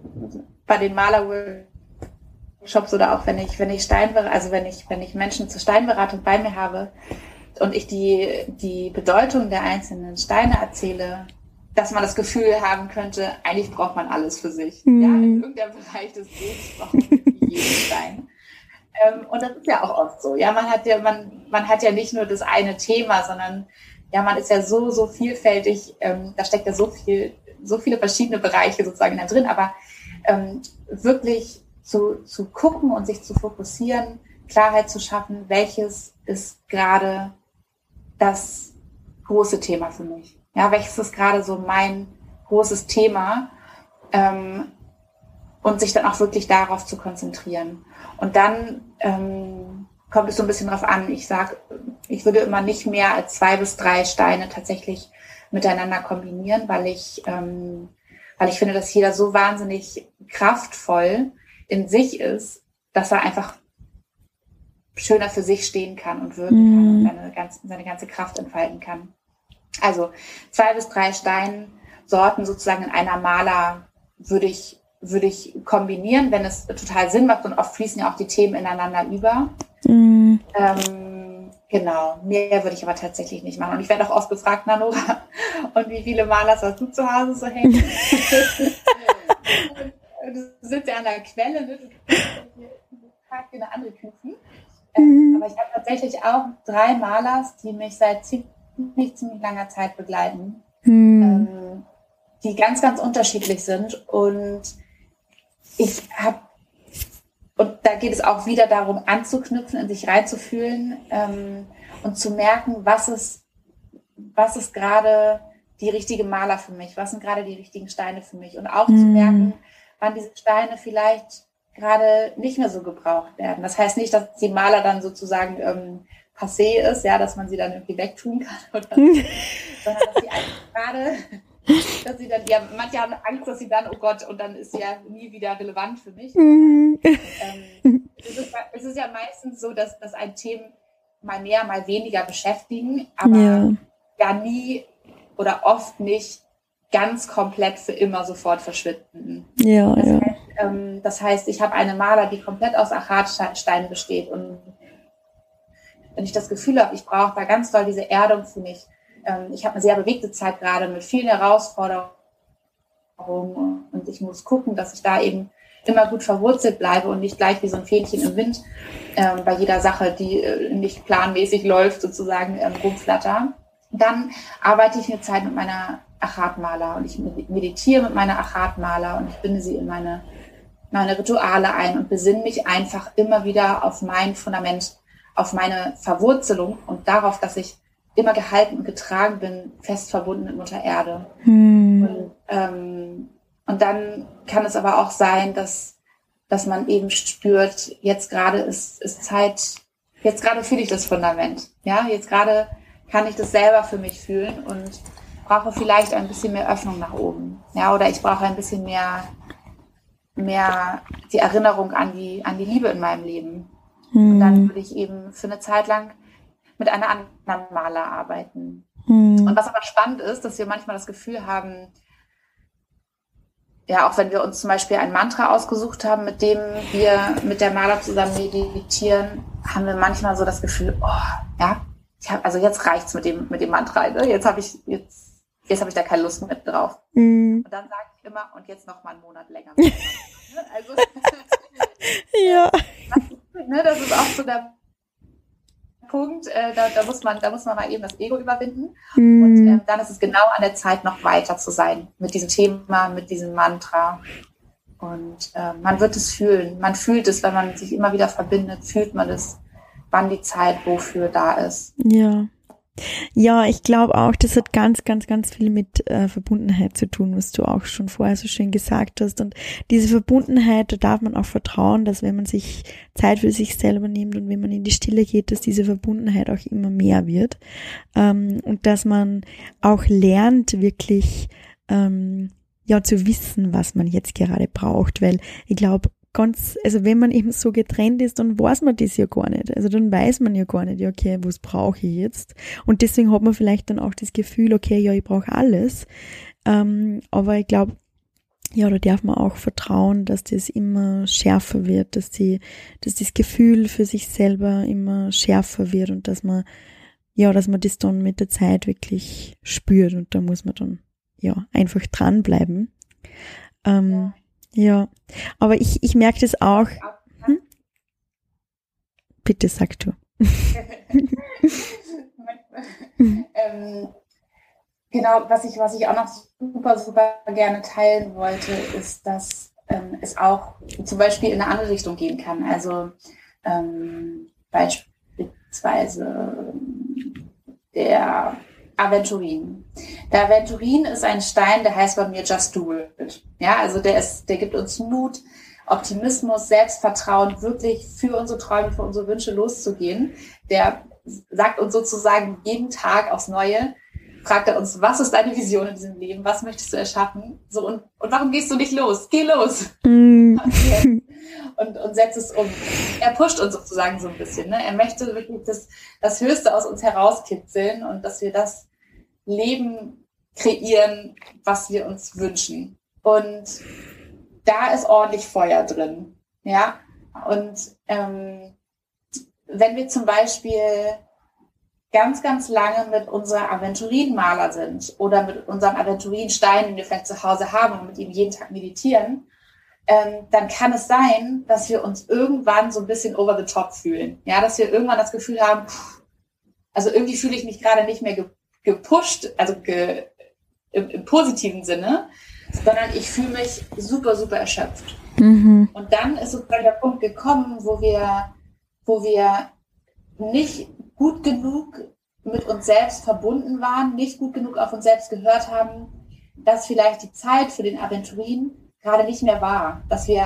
bei den Malerworkshops oder auch wenn ich, wenn ich Steinberatung, also wenn ich, wenn ich Menschen zur Steinberatung bei mir habe und ich die, die Bedeutung der einzelnen Steine erzähle, dass man das Gefühl haben könnte, eigentlich braucht man alles für sich. Mhm. Ja, in irgendeinem Bereich des Lebens braucht man jeden Stein. Ähm, und das ist ja auch oft so. Ja, man hat ja, man, man hat ja nicht nur das eine Thema, sondern ja, man ist ja so, so vielfältig, ähm, da steckt ja so viel, so viele verschiedene Bereiche sozusagen da drin, aber ähm, wirklich zu, zu gucken und sich zu fokussieren, Klarheit zu schaffen, welches ist gerade das große Thema für mich. Ja, welches ist gerade so mein großes Thema ähm, und sich dann auch wirklich darauf zu konzentrieren. Und dann ähm, kommt es so ein bisschen drauf an. Ich sage, ich würde immer nicht mehr als zwei bis drei Steine tatsächlich miteinander kombinieren, weil ich, ähm, weil ich finde, dass jeder so wahnsinnig kraftvoll in sich ist, dass er einfach schöner für sich stehen kann und wirken mhm. kann und seine ganze, seine ganze Kraft entfalten kann. Also zwei bis drei Steinsorten sozusagen in einer Maler würde ich würde ich kombinieren, wenn es total Sinn macht und oft fließen ja auch die Themen ineinander über. Mhm. Ähm, genau, mehr würde ich aber tatsächlich nicht machen. Und ich werde auch oft gefragt, Nanora, und wie viele Malers hast du zu Hause so hängen? sitzt ja an der Quelle, ne? du kannst eine andere Kufen. Ähm, mhm. Aber ich habe tatsächlich auch drei Malers, die mich seit ziemlich, ziemlich langer Zeit begleiten, mhm. ähm, die ganz, ganz unterschiedlich sind. Und ich habe, und da geht es auch wieder darum, anzuknüpfen, in sich reinzufühlen ähm, und zu merken, was ist, was ist gerade die richtige Maler für mich, was sind gerade die richtigen Steine für mich und auch mhm. zu merken, wann diese Steine vielleicht gerade nicht mehr so gebraucht werden. Das heißt nicht, dass die Maler dann sozusagen ähm, passé ist, ja, dass man sie dann irgendwie wegtun kann, oder, sondern dass sie eigentlich gerade, dass sie dann, ja, manche haben Angst, dass sie dann, oh Gott, und dann ist sie ja nie wieder relevant für mich. Mhm. ähm, es, ist, es, ist, ja meistens so, dass, dass ein Themen mal mehr, mal weniger beschäftigen, aber ja, ja nie oder oft nicht ganz komplett für immer sofort verschwinden. Ja, das ja. Heißt, ähm, das heißt, ich habe eine Maler, die komplett aus Achatsteinen besteht. Und wenn ich das Gefühl habe, ich brauche da ganz doll diese Erdung für mich. Ähm, ich habe eine sehr bewegte Zeit gerade mit vielen Herausforderungen. Und ich muss gucken, dass ich da eben immer gut verwurzelt bleibe und nicht gleich wie so ein Fähnchen im Wind ähm, bei jeder Sache, die äh, nicht planmäßig läuft, sozusagen ähm, rumflatter. Dann arbeite ich eine Zeit mit meiner Achatmaler und ich meditiere mit meiner Achatmaler und ich binde sie in meine meine Rituale ein und besinne mich einfach immer wieder auf mein Fundament, auf meine Verwurzelung und darauf, dass ich immer gehalten und getragen bin, fest verbunden mit Mutter Erde. Hm. Und, ähm, und dann kann es aber auch sein, dass, dass man eben spürt, jetzt gerade ist, ist Zeit, jetzt gerade fühle ich das Fundament. Ja, jetzt gerade kann ich das selber für mich fühlen und brauche vielleicht ein bisschen mehr Öffnung nach oben. Ja, oder ich brauche ein bisschen mehr mehr die Erinnerung an die, an die Liebe in meinem Leben. Mhm. Und dann hm. würde ich eben für eine Zeit lang mit einer anderen Maler arbeiten. Mhm. Und was aber spannend ist, dass wir manchmal das Gefühl haben, ja, auch wenn wir uns zum Beispiel ein Mantra ausgesucht haben, mit dem wir mit der Maler zusammen meditieren, haben wir manchmal so das Gefühl, oh, ja, ich hab, also jetzt reicht's mit dem, mit dem Mantra, ne? jetzt habe ich, jetzt, jetzt habe ich da keine Lust mehr drauf. Mhm. Und dann sage ich immer, und jetzt noch mal einen Monat länger. Also, ja. Das, ne, das ist auch so der Punkt, äh, da, da, muss man, da muss man mal eben das Ego überwinden. Mm. Und äh, dann ist es genau an der Zeit, noch weiter zu sein mit diesem Thema, mit diesem Mantra. Und äh, man wird es fühlen. Man fühlt es, wenn man sich immer wieder verbindet, fühlt man es, wann die Zeit wofür da ist. Ja. Ja, ich glaube auch, das hat ganz, ganz, ganz viel mit äh, Verbundenheit zu tun, was du auch schon vorher so schön gesagt hast. Und diese Verbundenheit, da darf man auch vertrauen, dass wenn man sich Zeit für sich selber nimmt und wenn man in die Stille geht, dass diese Verbundenheit auch immer mehr wird. Ähm, und dass man auch lernt, wirklich ähm, ja zu wissen, was man jetzt gerade braucht. Weil ich glaube, ganz, also wenn man eben so getrennt ist, dann weiß man das ja gar nicht. Also dann weiß man ja gar nicht, ja, okay, was brauche ich jetzt? Und deswegen hat man vielleicht dann auch das Gefühl, okay, ja, ich brauche alles. Ähm, aber ich glaube, ja, da darf man auch vertrauen, dass das immer schärfer wird, dass die, dass das Gefühl für sich selber immer schärfer wird und dass man, ja, dass man das dann mit der Zeit wirklich spürt und da muss man dann, ja, einfach dranbleiben. Ähm, ja. Ja, aber ich, ich merke das auch. Hm? Bitte sag du. ähm, genau, was ich, was ich auch noch super, super gerne teilen wollte, ist, dass ähm, es auch zum Beispiel in eine andere Richtung gehen kann. Also ähm, beispielsweise der Aventurin. Der Aventurin ist ein Stein, der heißt bei mir Just Do It. Ja, also der ist, der gibt uns Mut, Optimismus, Selbstvertrauen, wirklich für unsere Träume, für unsere Wünsche loszugehen. Der sagt uns sozusagen jeden Tag aufs Neue, fragt er uns, was ist deine Vision in diesem Leben? Was möchtest du erschaffen? So, und, und warum gehst du nicht los? Geh los! Mm. und, und setzt es um. Er pusht uns sozusagen so ein bisschen. Ne? Er möchte wirklich das, das Höchste aus uns herauskitzeln und dass wir das Leben kreieren, was wir uns wünschen. Und da ist ordentlich Feuer drin. Ja, und ähm, wenn wir zum Beispiel ganz, ganz lange mit unserer Aventurinmaler sind oder mit unserem Aventurinstein, den wir vielleicht zu Hause haben und mit ihm jeden Tag meditieren, ähm, dann kann es sein, dass wir uns irgendwann so ein bisschen over the top fühlen. Ja, dass wir irgendwann das Gefühl haben, pff, also irgendwie fühle ich mich gerade nicht mehr gepusht, also ge im, im, positiven Sinne, sondern ich fühle mich super, super erschöpft. Mhm. Und dann ist sozusagen der Punkt gekommen, wo wir, wo wir nicht gut genug mit uns selbst verbunden waren, nicht gut genug auf uns selbst gehört haben, dass vielleicht die Zeit für den Aventurin gerade nicht mehr war, dass wir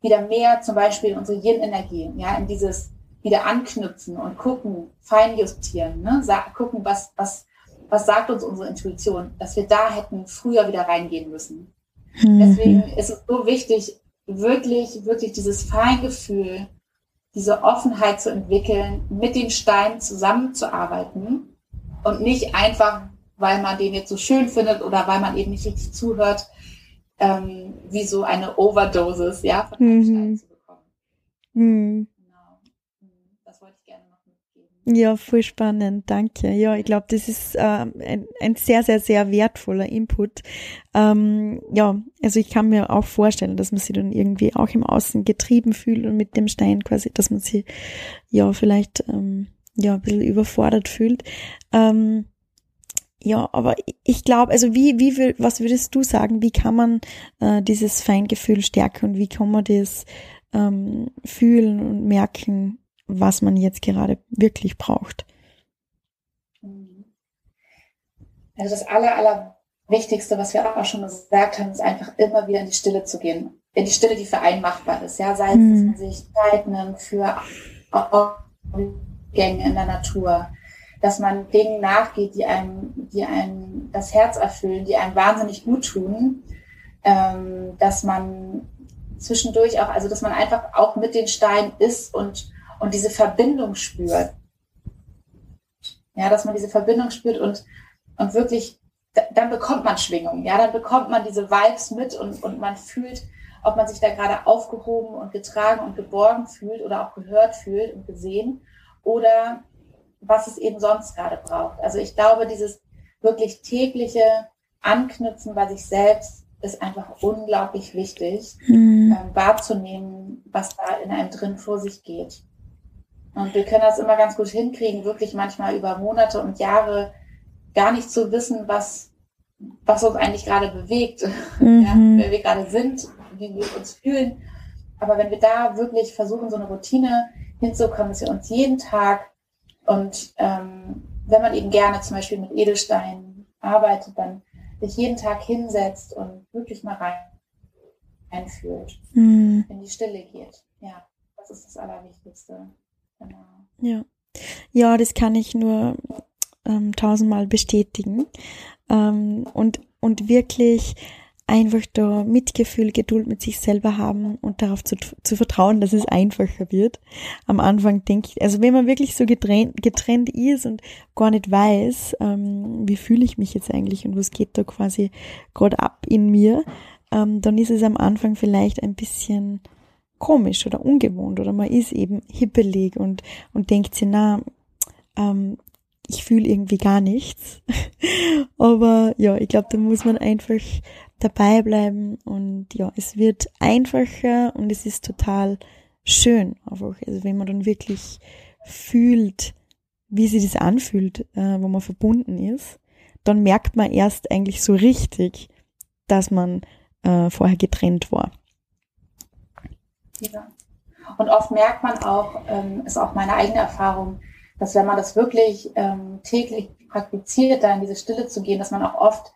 wieder mehr zum Beispiel in unsere Yin-Energie, ja, in dieses wieder anknüpfen und gucken, feinjustieren, ne, gucken, was, was, was sagt uns unsere Intuition, dass wir da hätten früher wieder reingehen müssen. Mhm. Deswegen ist es so wichtig, wirklich, wirklich dieses Feingefühl, diese Offenheit zu entwickeln, mit den Steinen zusammenzuarbeiten und nicht einfach, weil man den jetzt so schön findet oder weil man eben nicht richtig zuhört, ähm, wie so eine Overdosis, ja, von mhm. Steinen zu bekommen. Mhm. Ja, voll spannend, danke. Ja, ich glaube, das ist äh, ein, ein sehr, sehr, sehr wertvoller Input. Ähm, ja, also ich kann mir auch vorstellen, dass man sich dann irgendwie auch im Außen getrieben fühlt und mit dem Stein quasi, dass man sich ja vielleicht ähm, ja ein bisschen überfordert fühlt. Ähm, ja, aber ich glaube, also wie, wie, was würdest du sagen, wie kann man äh, dieses Feingefühl stärken und wie kann man das ähm, fühlen und merken, was man jetzt gerade wirklich braucht. Also das aller, aller Wichtigste, was wir auch schon gesagt haben, ist einfach immer wieder in die Stille zu gehen. In die Stille, die für einen machbar ist. Ja, sei es, mhm. dass man sich Zeit nimmt für Gänge in der Natur, dass man Dingen nachgeht, die einem, die einem das Herz erfüllen, die einem wahnsinnig gut tun, ähm, dass man zwischendurch auch, also dass man einfach auch mit den Steinen ist und und diese Verbindung spürt. Ja, dass man diese Verbindung spürt und, und wirklich, dann bekommt man Schwingung. Ja, dann bekommt man diese Vibes mit und, und man fühlt, ob man sich da gerade aufgehoben und getragen und geborgen fühlt oder auch gehört fühlt und gesehen oder was es eben sonst gerade braucht. Also ich glaube, dieses wirklich tägliche Anknüpfen bei sich selbst ist einfach unglaublich wichtig, mhm. ähm, wahrzunehmen, was da in einem drin vor sich geht. Und wir können das immer ganz gut hinkriegen, wirklich manchmal über Monate und Jahre gar nicht zu wissen, was, was uns eigentlich gerade bewegt, mhm. ja, wer wir gerade sind, wie wir uns fühlen. Aber wenn wir da wirklich versuchen, so eine Routine hinzukommen, dass wir uns jeden Tag und ähm, wenn man eben gerne zum Beispiel mit Edelsteinen arbeitet, dann sich jeden Tag hinsetzt und wirklich mal rein einfühlt, mhm. in die Stille geht. Ja, das ist das Allerwichtigste. Genau. Ja. Ja, das kann ich nur ähm, tausendmal bestätigen. Ähm, und, und wirklich einfach da Mitgefühl, Geduld mit sich selber haben und darauf zu, zu vertrauen, dass es einfacher wird. Am Anfang denke ich, also wenn man wirklich so getrennt, getrennt ist und gar nicht weiß, ähm, wie fühle ich mich jetzt eigentlich und was geht da quasi gerade ab in mir, ähm, dann ist es am Anfang vielleicht ein bisschen komisch oder ungewohnt oder man ist eben hippelig und, und denkt sich, na, ähm, ich fühle irgendwie gar nichts. Aber ja, ich glaube, da muss man einfach dabei bleiben und ja, es wird einfacher und es ist total schön einfach. Also wenn man dann wirklich fühlt, wie sich das anfühlt, äh, wo man verbunden ist, dann merkt man erst eigentlich so richtig, dass man äh, vorher getrennt war. Ja. Und oft merkt man auch, ähm, ist auch meine eigene Erfahrung, dass wenn man das wirklich ähm, täglich praktiziert, da in diese Stille zu gehen, dass man auch oft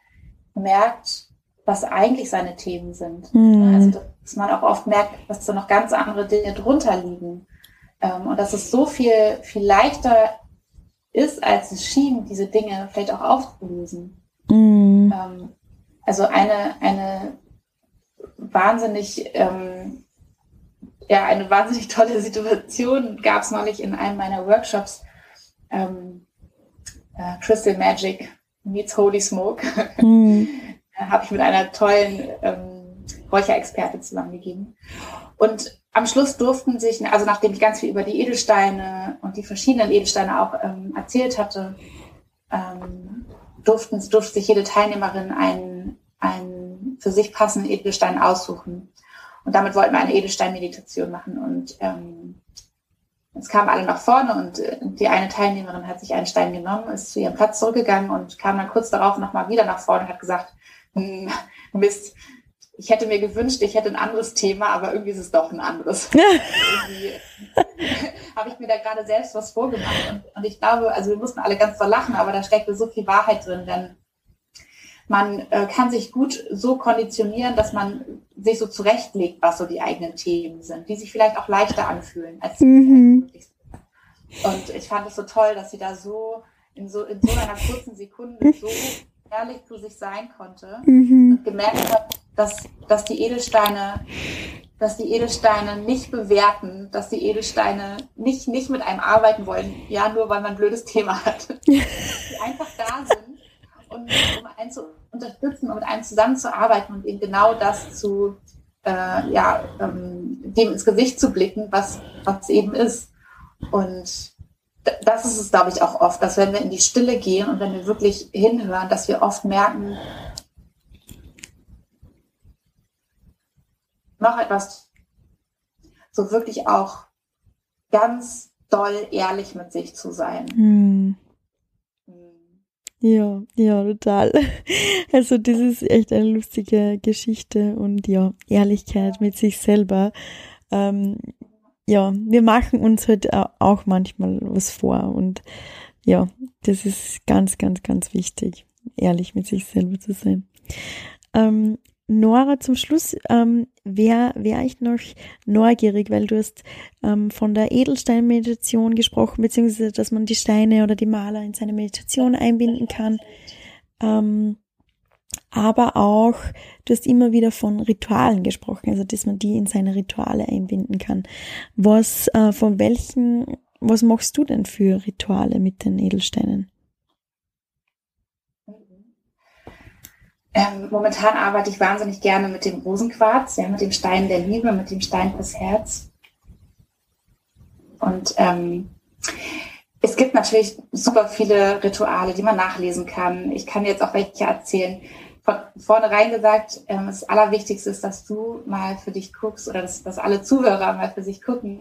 merkt, was eigentlich seine Themen sind. Mhm. Also dass man auch oft merkt, dass da noch ganz andere Dinge drunter liegen. Ähm, und dass es so viel, viel leichter ist, als es schien, diese Dinge vielleicht auch aufzulösen. Mhm. Ähm, also eine, eine wahnsinnig ähm, ja, eine wahnsinnig tolle Situation gab es neulich in einem meiner Workshops. Ähm, äh, Crystal Magic meets Holy Smoke. Mhm. Habe ich mit einer tollen ähm, Räucherexperte zusammengegeben. Und am Schluss durften sich, also nachdem ich ganz viel über die Edelsteine und die verschiedenen Edelsteine auch ähm, erzählt hatte, ähm, durften, durfte sich jede Teilnehmerin einen, einen für sich passenden Edelstein aussuchen. Und damit wollten wir eine Edelstein-Meditation machen. Und ähm, Jetzt kamen alle nach vorne und äh, die eine Teilnehmerin hat sich einen Stein genommen, ist zu ihrem Platz zurückgegangen und kam dann kurz darauf nochmal wieder nach vorne und hat gesagt, hm, Mist, ich hätte mir gewünscht, ich hätte ein anderes Thema, aber irgendwie ist es doch ein anderes. habe ich mir da gerade selbst was vorgemacht. Und, und, ich glaube, also wir mussten alle ganz doll lachen, aber da steckte so viel Wahrheit drin, denn man äh, kann sich gut so konditionieren, dass man sich so zurechtlegt, was so die eigenen Themen sind, die sich vielleicht auch leichter anfühlen als mhm. Und ich fand es so toll, dass sie da so in so in so einer kurzen Sekunde so ehrlich zu sich sein konnte mhm. und gemerkt hat, dass, dass die Edelsteine dass die Edelsteine nicht bewerten, dass die Edelsteine nicht, nicht mit einem arbeiten wollen, ja, nur weil man ein blödes Thema hat. die einfach da sind und um einen zu unterstützen und mit einem zusammenzuarbeiten und eben genau das zu, äh, ja, ähm, dem ins Gesicht zu blicken, was, was eben ist. Und das ist es, glaube ich, auch oft, dass wenn wir in die Stille gehen und wenn wir wirklich hinhören, dass wir oft merken, noch etwas, so wirklich auch ganz doll ehrlich mit sich zu sein. Hm. Ja, ja, total. Also das ist echt eine lustige Geschichte und ja, Ehrlichkeit mit sich selber. Ähm, ja, wir machen uns halt auch manchmal was vor und ja, das ist ganz, ganz, ganz wichtig, ehrlich mit sich selber zu sein. Ähm, Nora, zum Schluss ähm, wäre wär ich noch neugierig, weil du hast ähm, von der Edelsteinmeditation gesprochen, beziehungsweise dass man die Steine oder die Maler in seine Meditation einbinden kann. Ähm, aber auch, du hast immer wieder von Ritualen gesprochen, also dass man die in seine Rituale einbinden kann. Was, äh, von welchen, was machst du denn für Rituale mit den Edelsteinen? Ähm, momentan arbeite ich wahnsinnig gerne mit dem Rosenquarz, ja, mit dem Stein der Liebe, mit dem Stein fürs Herz. Und ähm, es gibt natürlich super viele Rituale, die man nachlesen kann. Ich kann jetzt auch welche erzählen. Von vornherein gesagt, ähm, das Allerwichtigste ist, dass du mal für dich guckst oder dass, dass alle Zuhörer mal für sich gucken,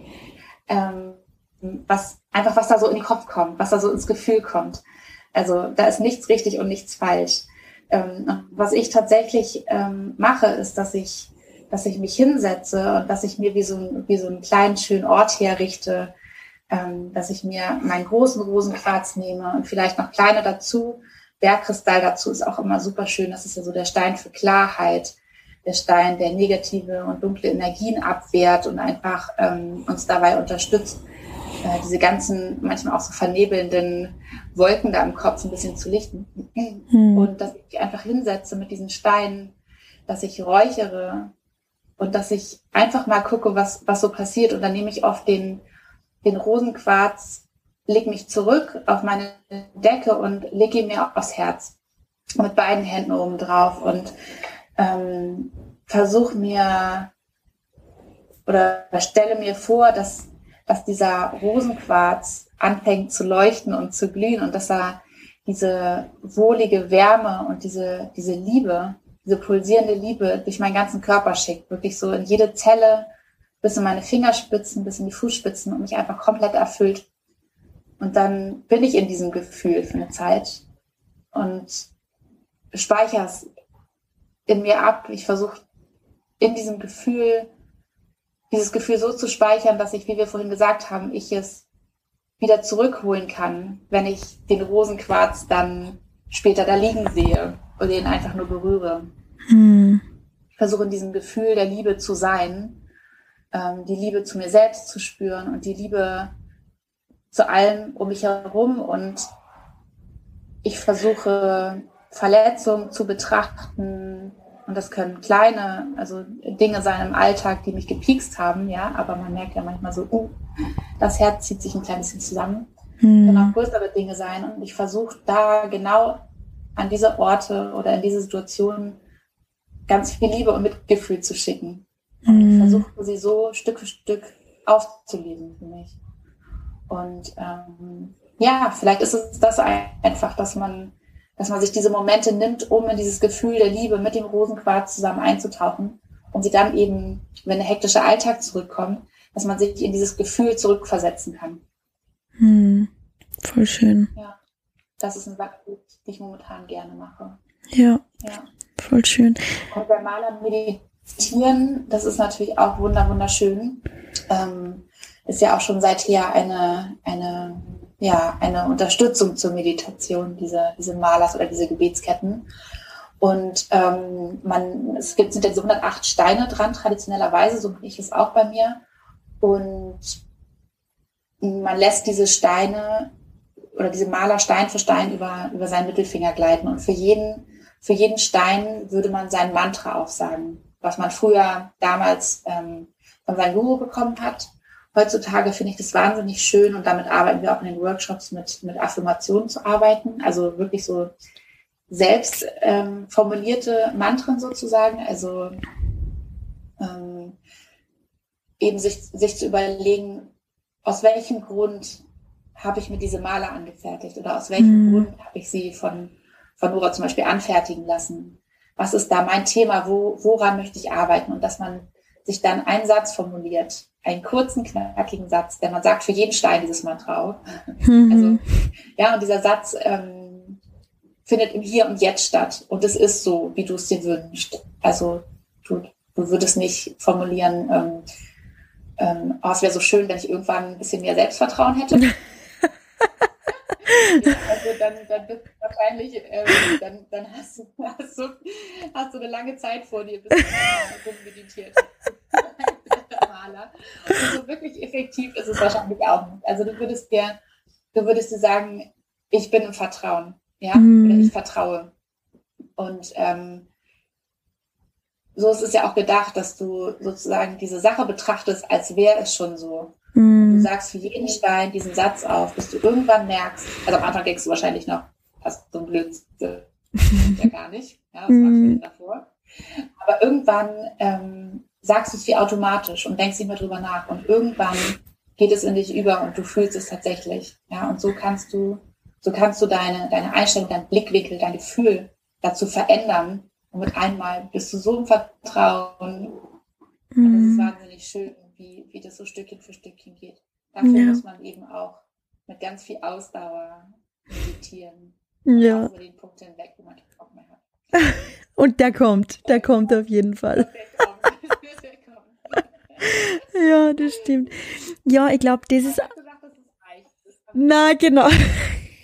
ähm, was einfach was da so in den Kopf kommt, was da so ins Gefühl kommt. Also da ist nichts richtig und nichts falsch. Ähm, was ich tatsächlich ähm, mache, ist, dass ich, dass ich mich hinsetze und dass ich mir wie so, wie so einen kleinen schönen Ort herrichte, ähm, dass ich mir meinen großen Rosenquarz nehme und vielleicht noch kleine dazu. Bergkristall dazu ist auch immer super schön. Das ist ja so der Stein für Klarheit, der Stein, der negative und dunkle Energien abwehrt und einfach ähm, uns dabei unterstützt, äh, diese ganzen, manchmal auch so vernebelnden Wolken da im Kopf ein bisschen zu lichten. Hm. Und dass ich einfach hinsetze mit diesen Steinen, dass ich räuchere und dass ich einfach mal gucke, was, was so passiert. Und dann nehme ich oft den, den Rosenquarz, leg mich zurück auf meine Decke und lege ihn mir aufs Herz. Mit beiden Händen oben drauf und ähm, versuche mir oder stelle mir vor, dass dass dieser Rosenquarz anfängt zu leuchten und zu glühen und dass er diese wohlige Wärme und diese, diese Liebe, diese pulsierende Liebe durch meinen ganzen Körper schickt. Wirklich so in jede Zelle, bis in meine Fingerspitzen, bis in die Fußspitzen und mich einfach komplett erfüllt. Und dann bin ich in diesem Gefühl für eine Zeit und speichere es in mir ab. Ich versuche in diesem Gefühl dieses Gefühl so zu speichern, dass ich, wie wir vorhin gesagt haben, ich es wieder zurückholen kann, wenn ich den Rosenquarz dann später da liegen sehe oder ihn einfach nur berühre. Hm. Ich versuche in diesem Gefühl der Liebe zu sein, ähm, die Liebe zu mir selbst zu spüren und die Liebe zu allem um mich herum und ich versuche Verletzungen zu betrachten, und das können kleine, also Dinge sein im Alltag, die mich gepiekst haben, ja, aber man merkt ja manchmal so, oh, das Herz zieht sich ein klein bisschen zusammen. Mhm. Können auch größere Dinge sein. Und ich versuche da genau an diese Orte oder in diese Situationen ganz viel Liebe und Mitgefühl zu schicken. Mhm. Ich versuche sie so Stück für Stück aufzulesen für mich. Und ähm, ja, vielleicht ist es das einfach, dass man dass man sich diese Momente nimmt, um in dieses Gefühl der Liebe mit dem Rosenquarz zusammen einzutauchen, und sie dann eben, wenn der hektische Alltag zurückkommt, dass man sich in dieses Gefühl zurückversetzen kann. Hm, voll schön. Ja, das ist ein Sache, die ich momentan gerne mache. Ja, ja. voll schön. Und beim Maler meditieren, das ist natürlich auch wunderschön. Ähm, ist ja auch schon seither eine, eine, ja, eine Unterstützung zur Meditation, diese, diese Malers oder diese Gebetsketten. Und ähm, man, es gibt, sind jetzt 108 Steine dran, traditionellerweise, so bin ich es auch bei mir. Und man lässt diese Steine oder diese Maler Stein für Stein über, über seinen Mittelfinger gleiten. Und für jeden, für jeden Stein würde man sein Mantra aufsagen, was man früher damals ähm, von seinem Guru bekommen hat. Heutzutage finde ich das wahnsinnig schön und damit arbeiten wir auch in den Workshops mit, mit Affirmationen zu arbeiten. Also wirklich so selbst ähm, formulierte Mantren sozusagen. Also ähm, eben sich, sich zu überlegen, aus welchem Grund habe ich mir diese Maler angefertigt oder aus welchem mhm. Grund habe ich sie von, von Nora zum Beispiel anfertigen lassen. Was ist da mein Thema? Wo, woran möchte ich arbeiten? Und dass man sich dann einen Satz formuliert, einen kurzen, knackigen Satz, der man sagt für jeden Stein dieses Mantra auch. Mhm. Also, ja, und dieser Satz ähm, findet im Hier und Jetzt statt. Und es ist so, wie du es dir wünschst. Also du, du würdest nicht formulieren, ähm, ähm, oh, es wäre so schön, wenn ich irgendwann ein bisschen mehr Selbstvertrauen hätte. ja, also dann, dann bist du wahrscheinlich, ähm, dann, dann hast, du, hast, du, hast du eine lange Zeit vor dir, bis du meditiert Maler. Und so wirklich effektiv ist es wahrscheinlich auch nicht. Also du würdest dir, du würdest dir sagen, ich bin im Vertrauen, ja, mhm. oder ich vertraue. Und ähm, so ist es ja auch gedacht, dass du sozusagen diese Sache betrachtest, als wäre es schon so. Mm. Du sagst für jeden Stein diesen Satz auf, bis du irgendwann merkst, also am Anfang denkst du wahrscheinlich noch, hast so ein Blödsinn, ja gar nicht, ja, das machst du davor. Aber irgendwann ähm, sagst du es wie automatisch und denkst nicht mehr drüber nach und irgendwann geht es in dich über und du fühlst es tatsächlich, ja, und so kannst du, so kannst du deine, deine Einstellung, dein Blickwinkel, dein Gefühl dazu verändern, und mit einmal bist du so im Vertrauen. Mhm. Und es ist wahnsinnig schön, wie, wie das so Stückchen für Stückchen geht. Dafür ja. muss man eben auch mit ganz viel Ausdauer meditieren. Ja. Über den Punkt hinweg, wo man keinen Bock mehr hat. Und der kommt, der kommt auf jeden Fall. Der kommt. Ja, das stimmt. Ja, ich glaube, das ist. Na, genau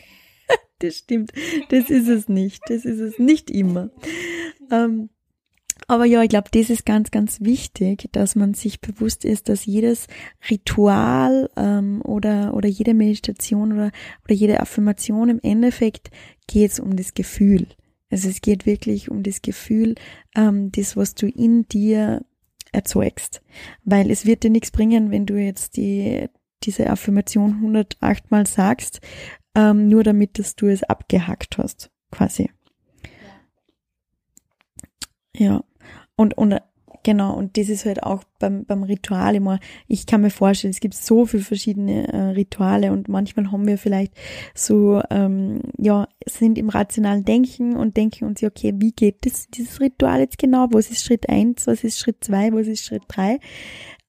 das stimmt. Das ist es nicht. Das ist es nicht immer. Ähm, aber ja, ich glaube, das ist ganz, ganz wichtig, dass man sich bewusst ist, dass jedes Ritual ähm, oder, oder jede Meditation oder, oder jede Affirmation im Endeffekt geht es um das Gefühl. Also es geht wirklich um das Gefühl, ähm, das, was du in dir erzeugst. Weil es wird dir nichts bringen, wenn du jetzt die, diese Affirmation 108 Mal sagst ähm, nur damit, dass du es abgehackt hast, quasi. Ja. ja. Und, und genau, und das ist halt auch beim, beim Ritual immer, ich kann mir vorstellen, es gibt so viele verschiedene äh, Rituale und manchmal haben wir vielleicht so, ähm, ja, sind im rationalen Denken und denken uns, okay, wie geht das, dieses Ritual jetzt genau? Was ist Schritt eins? Was ist Schritt zwei? Was ist Schritt drei?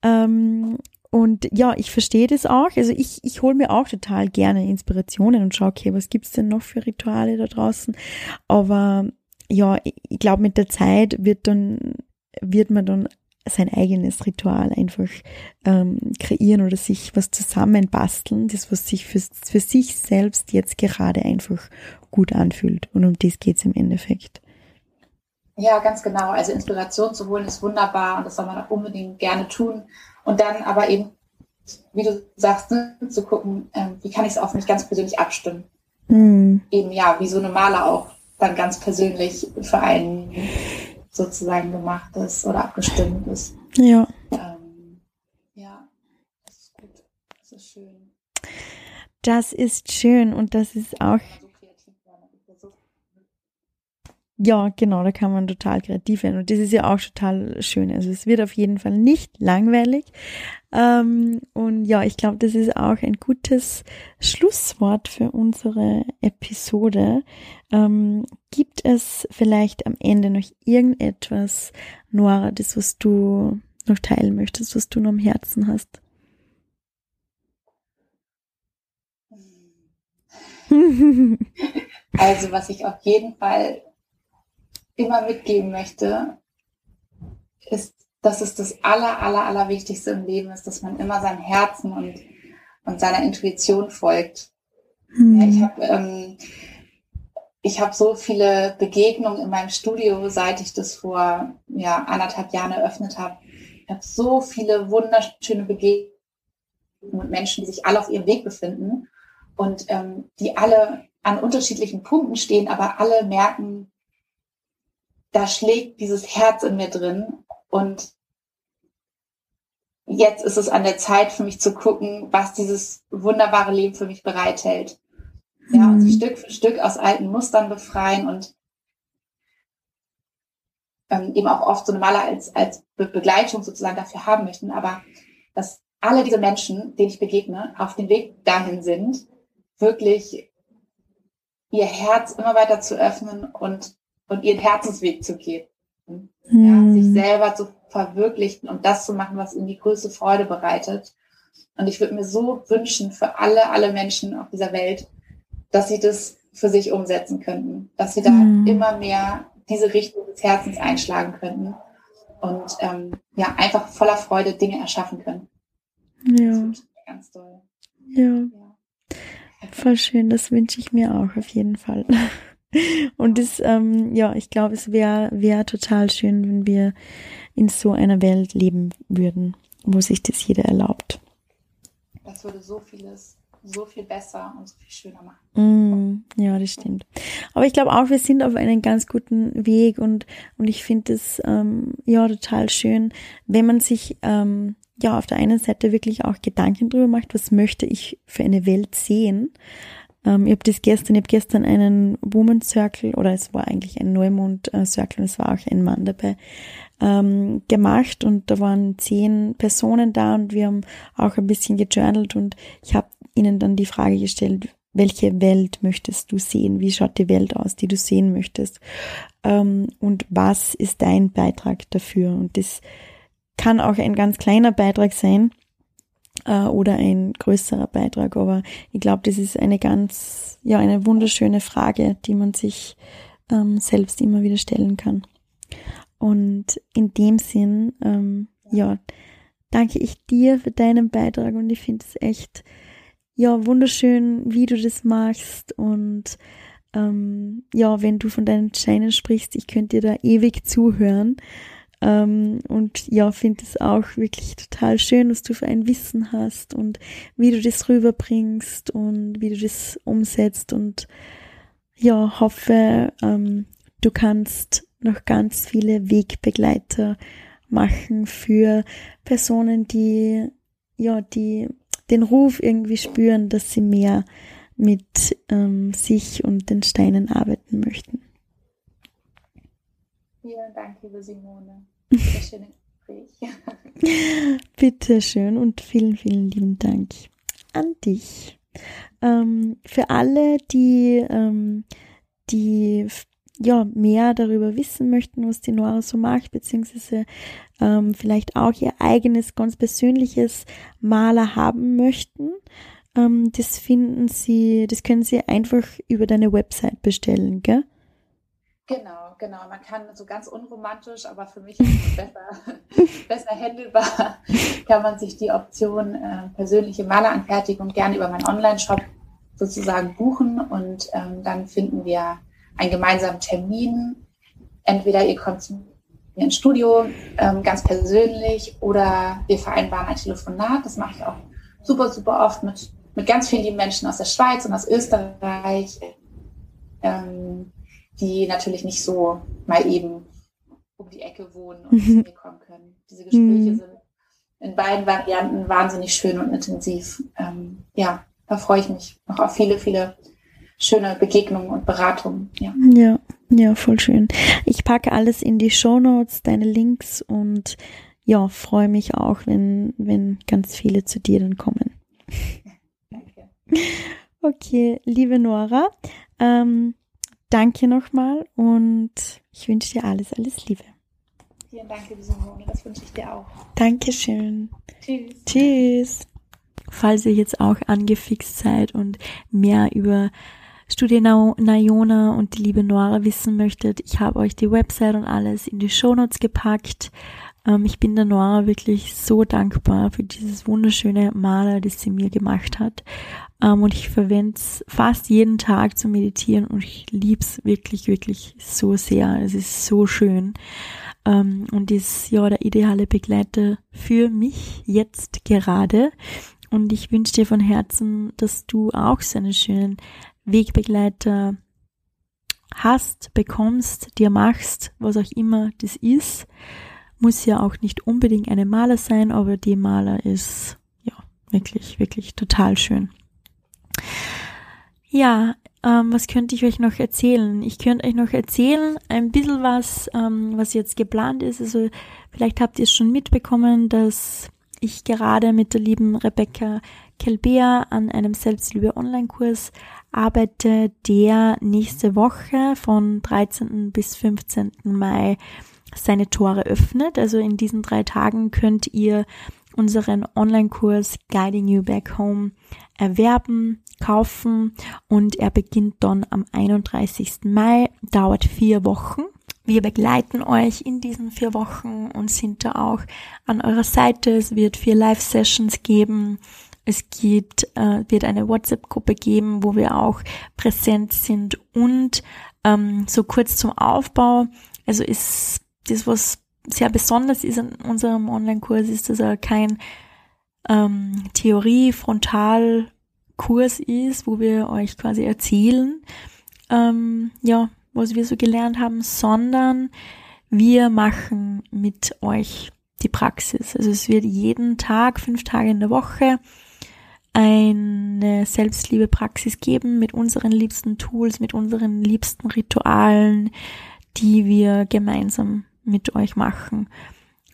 Ähm, und ja, ich verstehe das auch. Also ich, ich hole mir auch total gerne Inspirationen und schaue, okay, was gibt's denn noch für Rituale da draußen? Aber ja, ich glaube, mit der Zeit wird dann, wird man dann sein eigenes Ritual einfach ähm, kreieren oder sich was zusammenbasteln, das, was sich für, für sich selbst jetzt gerade einfach gut anfühlt. Und um das geht's im Endeffekt. Ja, ganz genau. Also Inspiration zu holen ist wunderbar und das soll man auch unbedingt gerne tun. Und dann aber eben, wie du sagst, ne, zu gucken, ähm, wie kann ich es auf mich ganz persönlich abstimmen. Mhm. Eben ja, wie so eine Maler auch dann ganz persönlich für einen sozusagen gemacht ist oder abgestimmt ist. Ja. Ähm, ja, das ist gut. Das ist schön. Das ist schön und das ist auch ja, genau, da kann man total kreativ werden. Und das ist ja auch total schön. Also es wird auf jeden Fall nicht langweilig. Ähm, und ja, ich glaube, das ist auch ein gutes Schlusswort für unsere Episode. Ähm, gibt es vielleicht am Ende noch irgendetwas, Nora, das, was du noch teilen möchtest, was du noch am Herzen hast? Also, was ich auf jeden Fall immer mitgeben möchte, ist, dass es das aller, aller, aller Wichtigste im Leben ist, dass man immer seinem Herzen und, und seiner Intuition folgt. Mhm. Ja, ich habe ähm, ich habe so viele Begegnungen in meinem Studio, seit ich das vor ja, anderthalb Jahren eröffnet habe. Ich habe so viele wunderschöne Begegnungen mit Menschen, die sich alle auf ihrem Weg befinden und ähm, die alle an unterschiedlichen Punkten stehen, aber alle merken, da schlägt dieses Herz in mir drin und jetzt ist es an der Zeit für mich zu gucken, was dieses wunderbare Leben für mich bereithält. Ja, und mhm. Stück für Stück aus alten Mustern befreien und ähm, eben auch oft so eine Maler als, als Begleitung sozusagen dafür haben möchten, aber dass alle diese Menschen, denen ich begegne, auf dem Weg dahin sind, wirklich ihr Herz immer weiter zu öffnen und, und ihren Herzensweg zu gehen. Ja, sich selber zu verwirklichen und das zu machen, was ihnen die größte Freude bereitet. Und ich würde mir so wünschen für alle, alle Menschen auf dieser Welt, dass sie das für sich umsetzen könnten, dass sie da mhm. immer mehr diese Richtung des Herzens einschlagen könnten und ähm, ja, einfach voller Freude Dinge erschaffen können. Ja. ganz toll. Ja. ja. Voll schön, das wünsche ich mir auch auf jeden Fall. Und das, ähm, ja, ich glaube, es wäre wär total schön, wenn wir in so einer Welt leben würden, wo sich das jeder erlaubt. Das würde so vieles so viel besser und so viel schöner machen. Mm, ja, das stimmt. Aber ich glaube auch, wir sind auf einem ganz guten Weg und, und ich finde es ähm, ja total schön, wenn man sich ähm, ja auf der einen Seite wirklich auch Gedanken drüber macht, was möchte ich für eine Welt sehen. Ähm, ich habe das gestern, ich habe gestern einen Woman Circle oder es war eigentlich ein Neumond Circle und es war auch ein Mann dabei ähm, gemacht und da waren zehn Personen da und wir haben auch ein bisschen gejournalt und ich habe ihnen dann die Frage gestellt, welche Welt möchtest du sehen? Wie schaut die Welt aus, die du sehen möchtest? Ähm, und was ist dein Beitrag dafür? Und das kann auch ein ganz kleiner Beitrag sein äh, oder ein größerer Beitrag. Aber ich glaube, das ist eine ganz, ja, eine wunderschöne Frage, die man sich ähm, selbst immer wieder stellen kann. Und in dem Sinn, ähm, ja, danke ich dir für deinen Beitrag und ich finde es echt ja, wunderschön, wie du das machst und ähm, ja, wenn du von deinen Scheinen sprichst, ich könnte dir da ewig zuhören. Ähm, und ja, finde es auch wirklich total schön, was du für ein Wissen hast und wie du das rüberbringst und wie du das umsetzt und ja, hoffe, ähm, du kannst noch ganz viele Wegbegleiter machen für Personen, die ja, die den Ruf irgendwie spüren, dass sie mehr mit ähm, sich und den Steinen arbeiten möchten. Vielen Dank, liebe Simone. Sehr schönes Gespräch. Bitte schön und vielen, vielen lieben Dank an dich. Ähm, für alle, die, ähm, die ja, mehr darüber wissen möchten, was die Nora so macht, beziehungsweise ähm, vielleicht auch ihr eigenes, ganz persönliches Maler haben möchten, ähm, das finden sie, das können sie einfach über deine Website bestellen, gell? Genau, genau. Man kann so ganz unromantisch, aber für mich ist es besser, besser handelbar, kann man sich die Option äh, persönliche Maleranfertigung gerne über meinen Online-Shop sozusagen buchen und ähm, dann finden wir einen gemeinsamen Termin. Entweder ihr kommt zu mir ins Studio, ähm, ganz persönlich, oder wir vereinbaren ein Telefonat. Das mache ich auch super, super oft mit, mit ganz vielen lieben Menschen aus der Schweiz und aus Österreich, ähm, die natürlich nicht so mal eben um die Ecke wohnen und zu mir kommen können. Diese Gespräche mhm. sind in beiden Varianten wahnsinnig schön und intensiv. Ähm, ja, da freue ich mich noch auf viele, viele schöne Begegnungen und Beratungen. Ja. ja, ja, voll schön. Ich packe alles in die Show Notes, deine Links und ja, freue mich auch, wenn, wenn ganz viele zu dir dann kommen. Danke. Okay, liebe Nora, ähm, danke nochmal und ich wünsche dir alles, alles Liebe. Vielen Dank, liebe Simone, das wünsche ich dir auch. Dankeschön. Tschüss. Tschüss. Falls ihr jetzt auch angefixt seid und mehr über Studie Nayona und die liebe Nora wissen möchtet, ich habe euch die Website und alles in die Shownotes gepackt. Ähm, ich bin der Nora wirklich so dankbar für dieses wunderschöne Maler, das sie mir gemacht hat. Ähm, und ich verwende es fast jeden Tag zu meditieren und ich lieb's wirklich, wirklich so sehr. Es ist so schön. Ähm, und ist ja der ideale Begleiter für mich jetzt gerade. Und ich wünsche dir von Herzen, dass du auch so einen schönen Wegbegleiter hast, bekommst, dir machst, was auch immer das ist. Muss ja auch nicht unbedingt eine Maler sein, aber die Maler ist ja wirklich, wirklich total schön. Ja, ähm, was könnte ich euch noch erzählen? Ich könnte euch noch erzählen, ein bisschen was, ähm, was jetzt geplant ist. Also vielleicht habt ihr es schon mitbekommen, dass ich gerade mit der lieben Rebecca Kelbea an einem Selbstliebe-Online-Kurs arbeite, der nächste Woche von 13. bis 15. Mai seine Tore öffnet. Also in diesen drei Tagen könnt ihr unseren Online-Kurs Guiding You Back Home erwerben, kaufen und er beginnt dann am 31. Mai, dauert vier Wochen. Wir begleiten euch in diesen vier Wochen und sind da auch an eurer Seite. Es wird vier Live-Sessions geben. Es gibt, äh, wird eine WhatsApp-Gruppe geben, wo wir auch präsent sind und ähm, so kurz zum Aufbau. Also ist das, was sehr besonders ist an unserem Online-Kurs, ist, dass er kein ähm, Theorie-Frontal-Kurs ist, wo wir euch quasi erzählen, ähm, ja, was wir so gelernt haben, sondern wir machen mit euch die Praxis. Also es wird jeden Tag, fünf Tage in der Woche, eine Selbstliebe-Praxis geben mit unseren liebsten Tools, mit unseren liebsten Ritualen, die wir gemeinsam mit euch machen.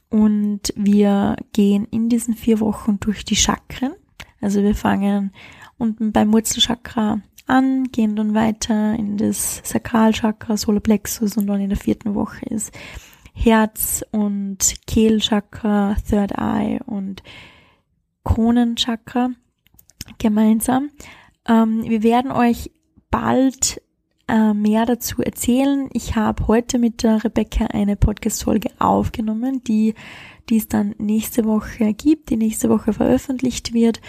Und wir gehen in diesen vier Wochen durch die Chakren. Also wir fangen unten beim Wurzelchakra an, gehen dann weiter in das Sakralchakra, Solarplexus und dann in der vierten Woche ist Herz und Kehlchakra, Third Eye und Kronenchakra gemeinsam. Ähm, wir werden euch bald äh, mehr dazu erzählen. Ich habe heute mit der Rebecca eine Podcast-Folge aufgenommen, die, die es dann nächste Woche gibt, die nächste Woche veröffentlicht wird,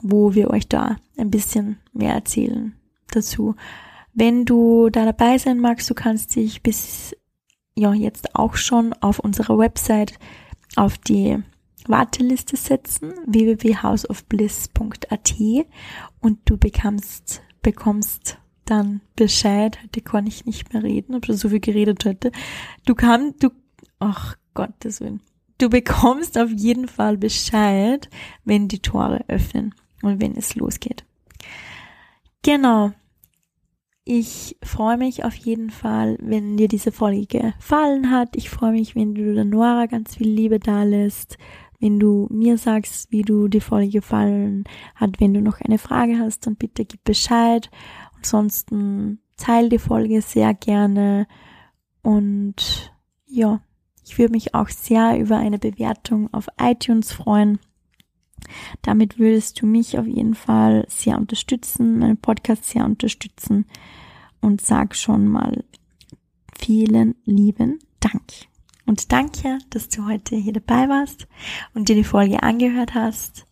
wo wir euch da ein bisschen mehr erzählen dazu. Wenn du da dabei sein magst, du kannst dich bis ja jetzt auch schon auf unserer Website auf die Warteliste setzen, www.houseofbliss.at und du bekommst, bekommst dann Bescheid. Heute kann ich nicht mehr reden, habe schon so viel geredet heute. Du kannst, du, ach Gottes Willen. Du bekommst auf jeden Fall Bescheid, wenn die Tore öffnen und wenn es losgeht. Genau. Ich freue mich auf jeden Fall, wenn dir diese Folge gefallen hat. Ich freue mich, wenn du der Nora ganz viel Liebe da lässt wenn du mir sagst, wie du die Folge gefallen hat, wenn du noch eine Frage hast, dann bitte gib Bescheid. Ansonsten teile die Folge sehr gerne und ja, ich würde mich auch sehr über eine Bewertung auf iTunes freuen. Damit würdest du mich auf jeden Fall sehr unterstützen, meinen Podcast sehr unterstützen und sag schon mal vielen lieben Dank. Und danke, dass du heute hier dabei warst und dir die Folge angehört hast.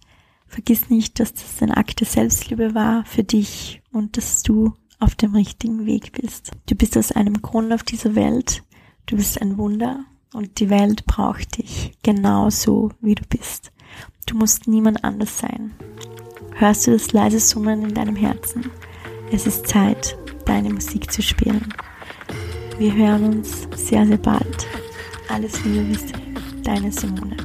Vergiss nicht, dass das ein Akt der Selbstliebe war für dich und dass du auf dem richtigen Weg bist. Du bist aus einem Grund auf dieser Welt. Du bist ein Wunder und die Welt braucht dich genauso, wie du bist. Du musst niemand anders sein. Hörst du das leise Summen in deinem Herzen? Es ist Zeit, deine Musik zu spielen. Wir hören uns sehr, sehr bald. Alles Liebe, deine Simone.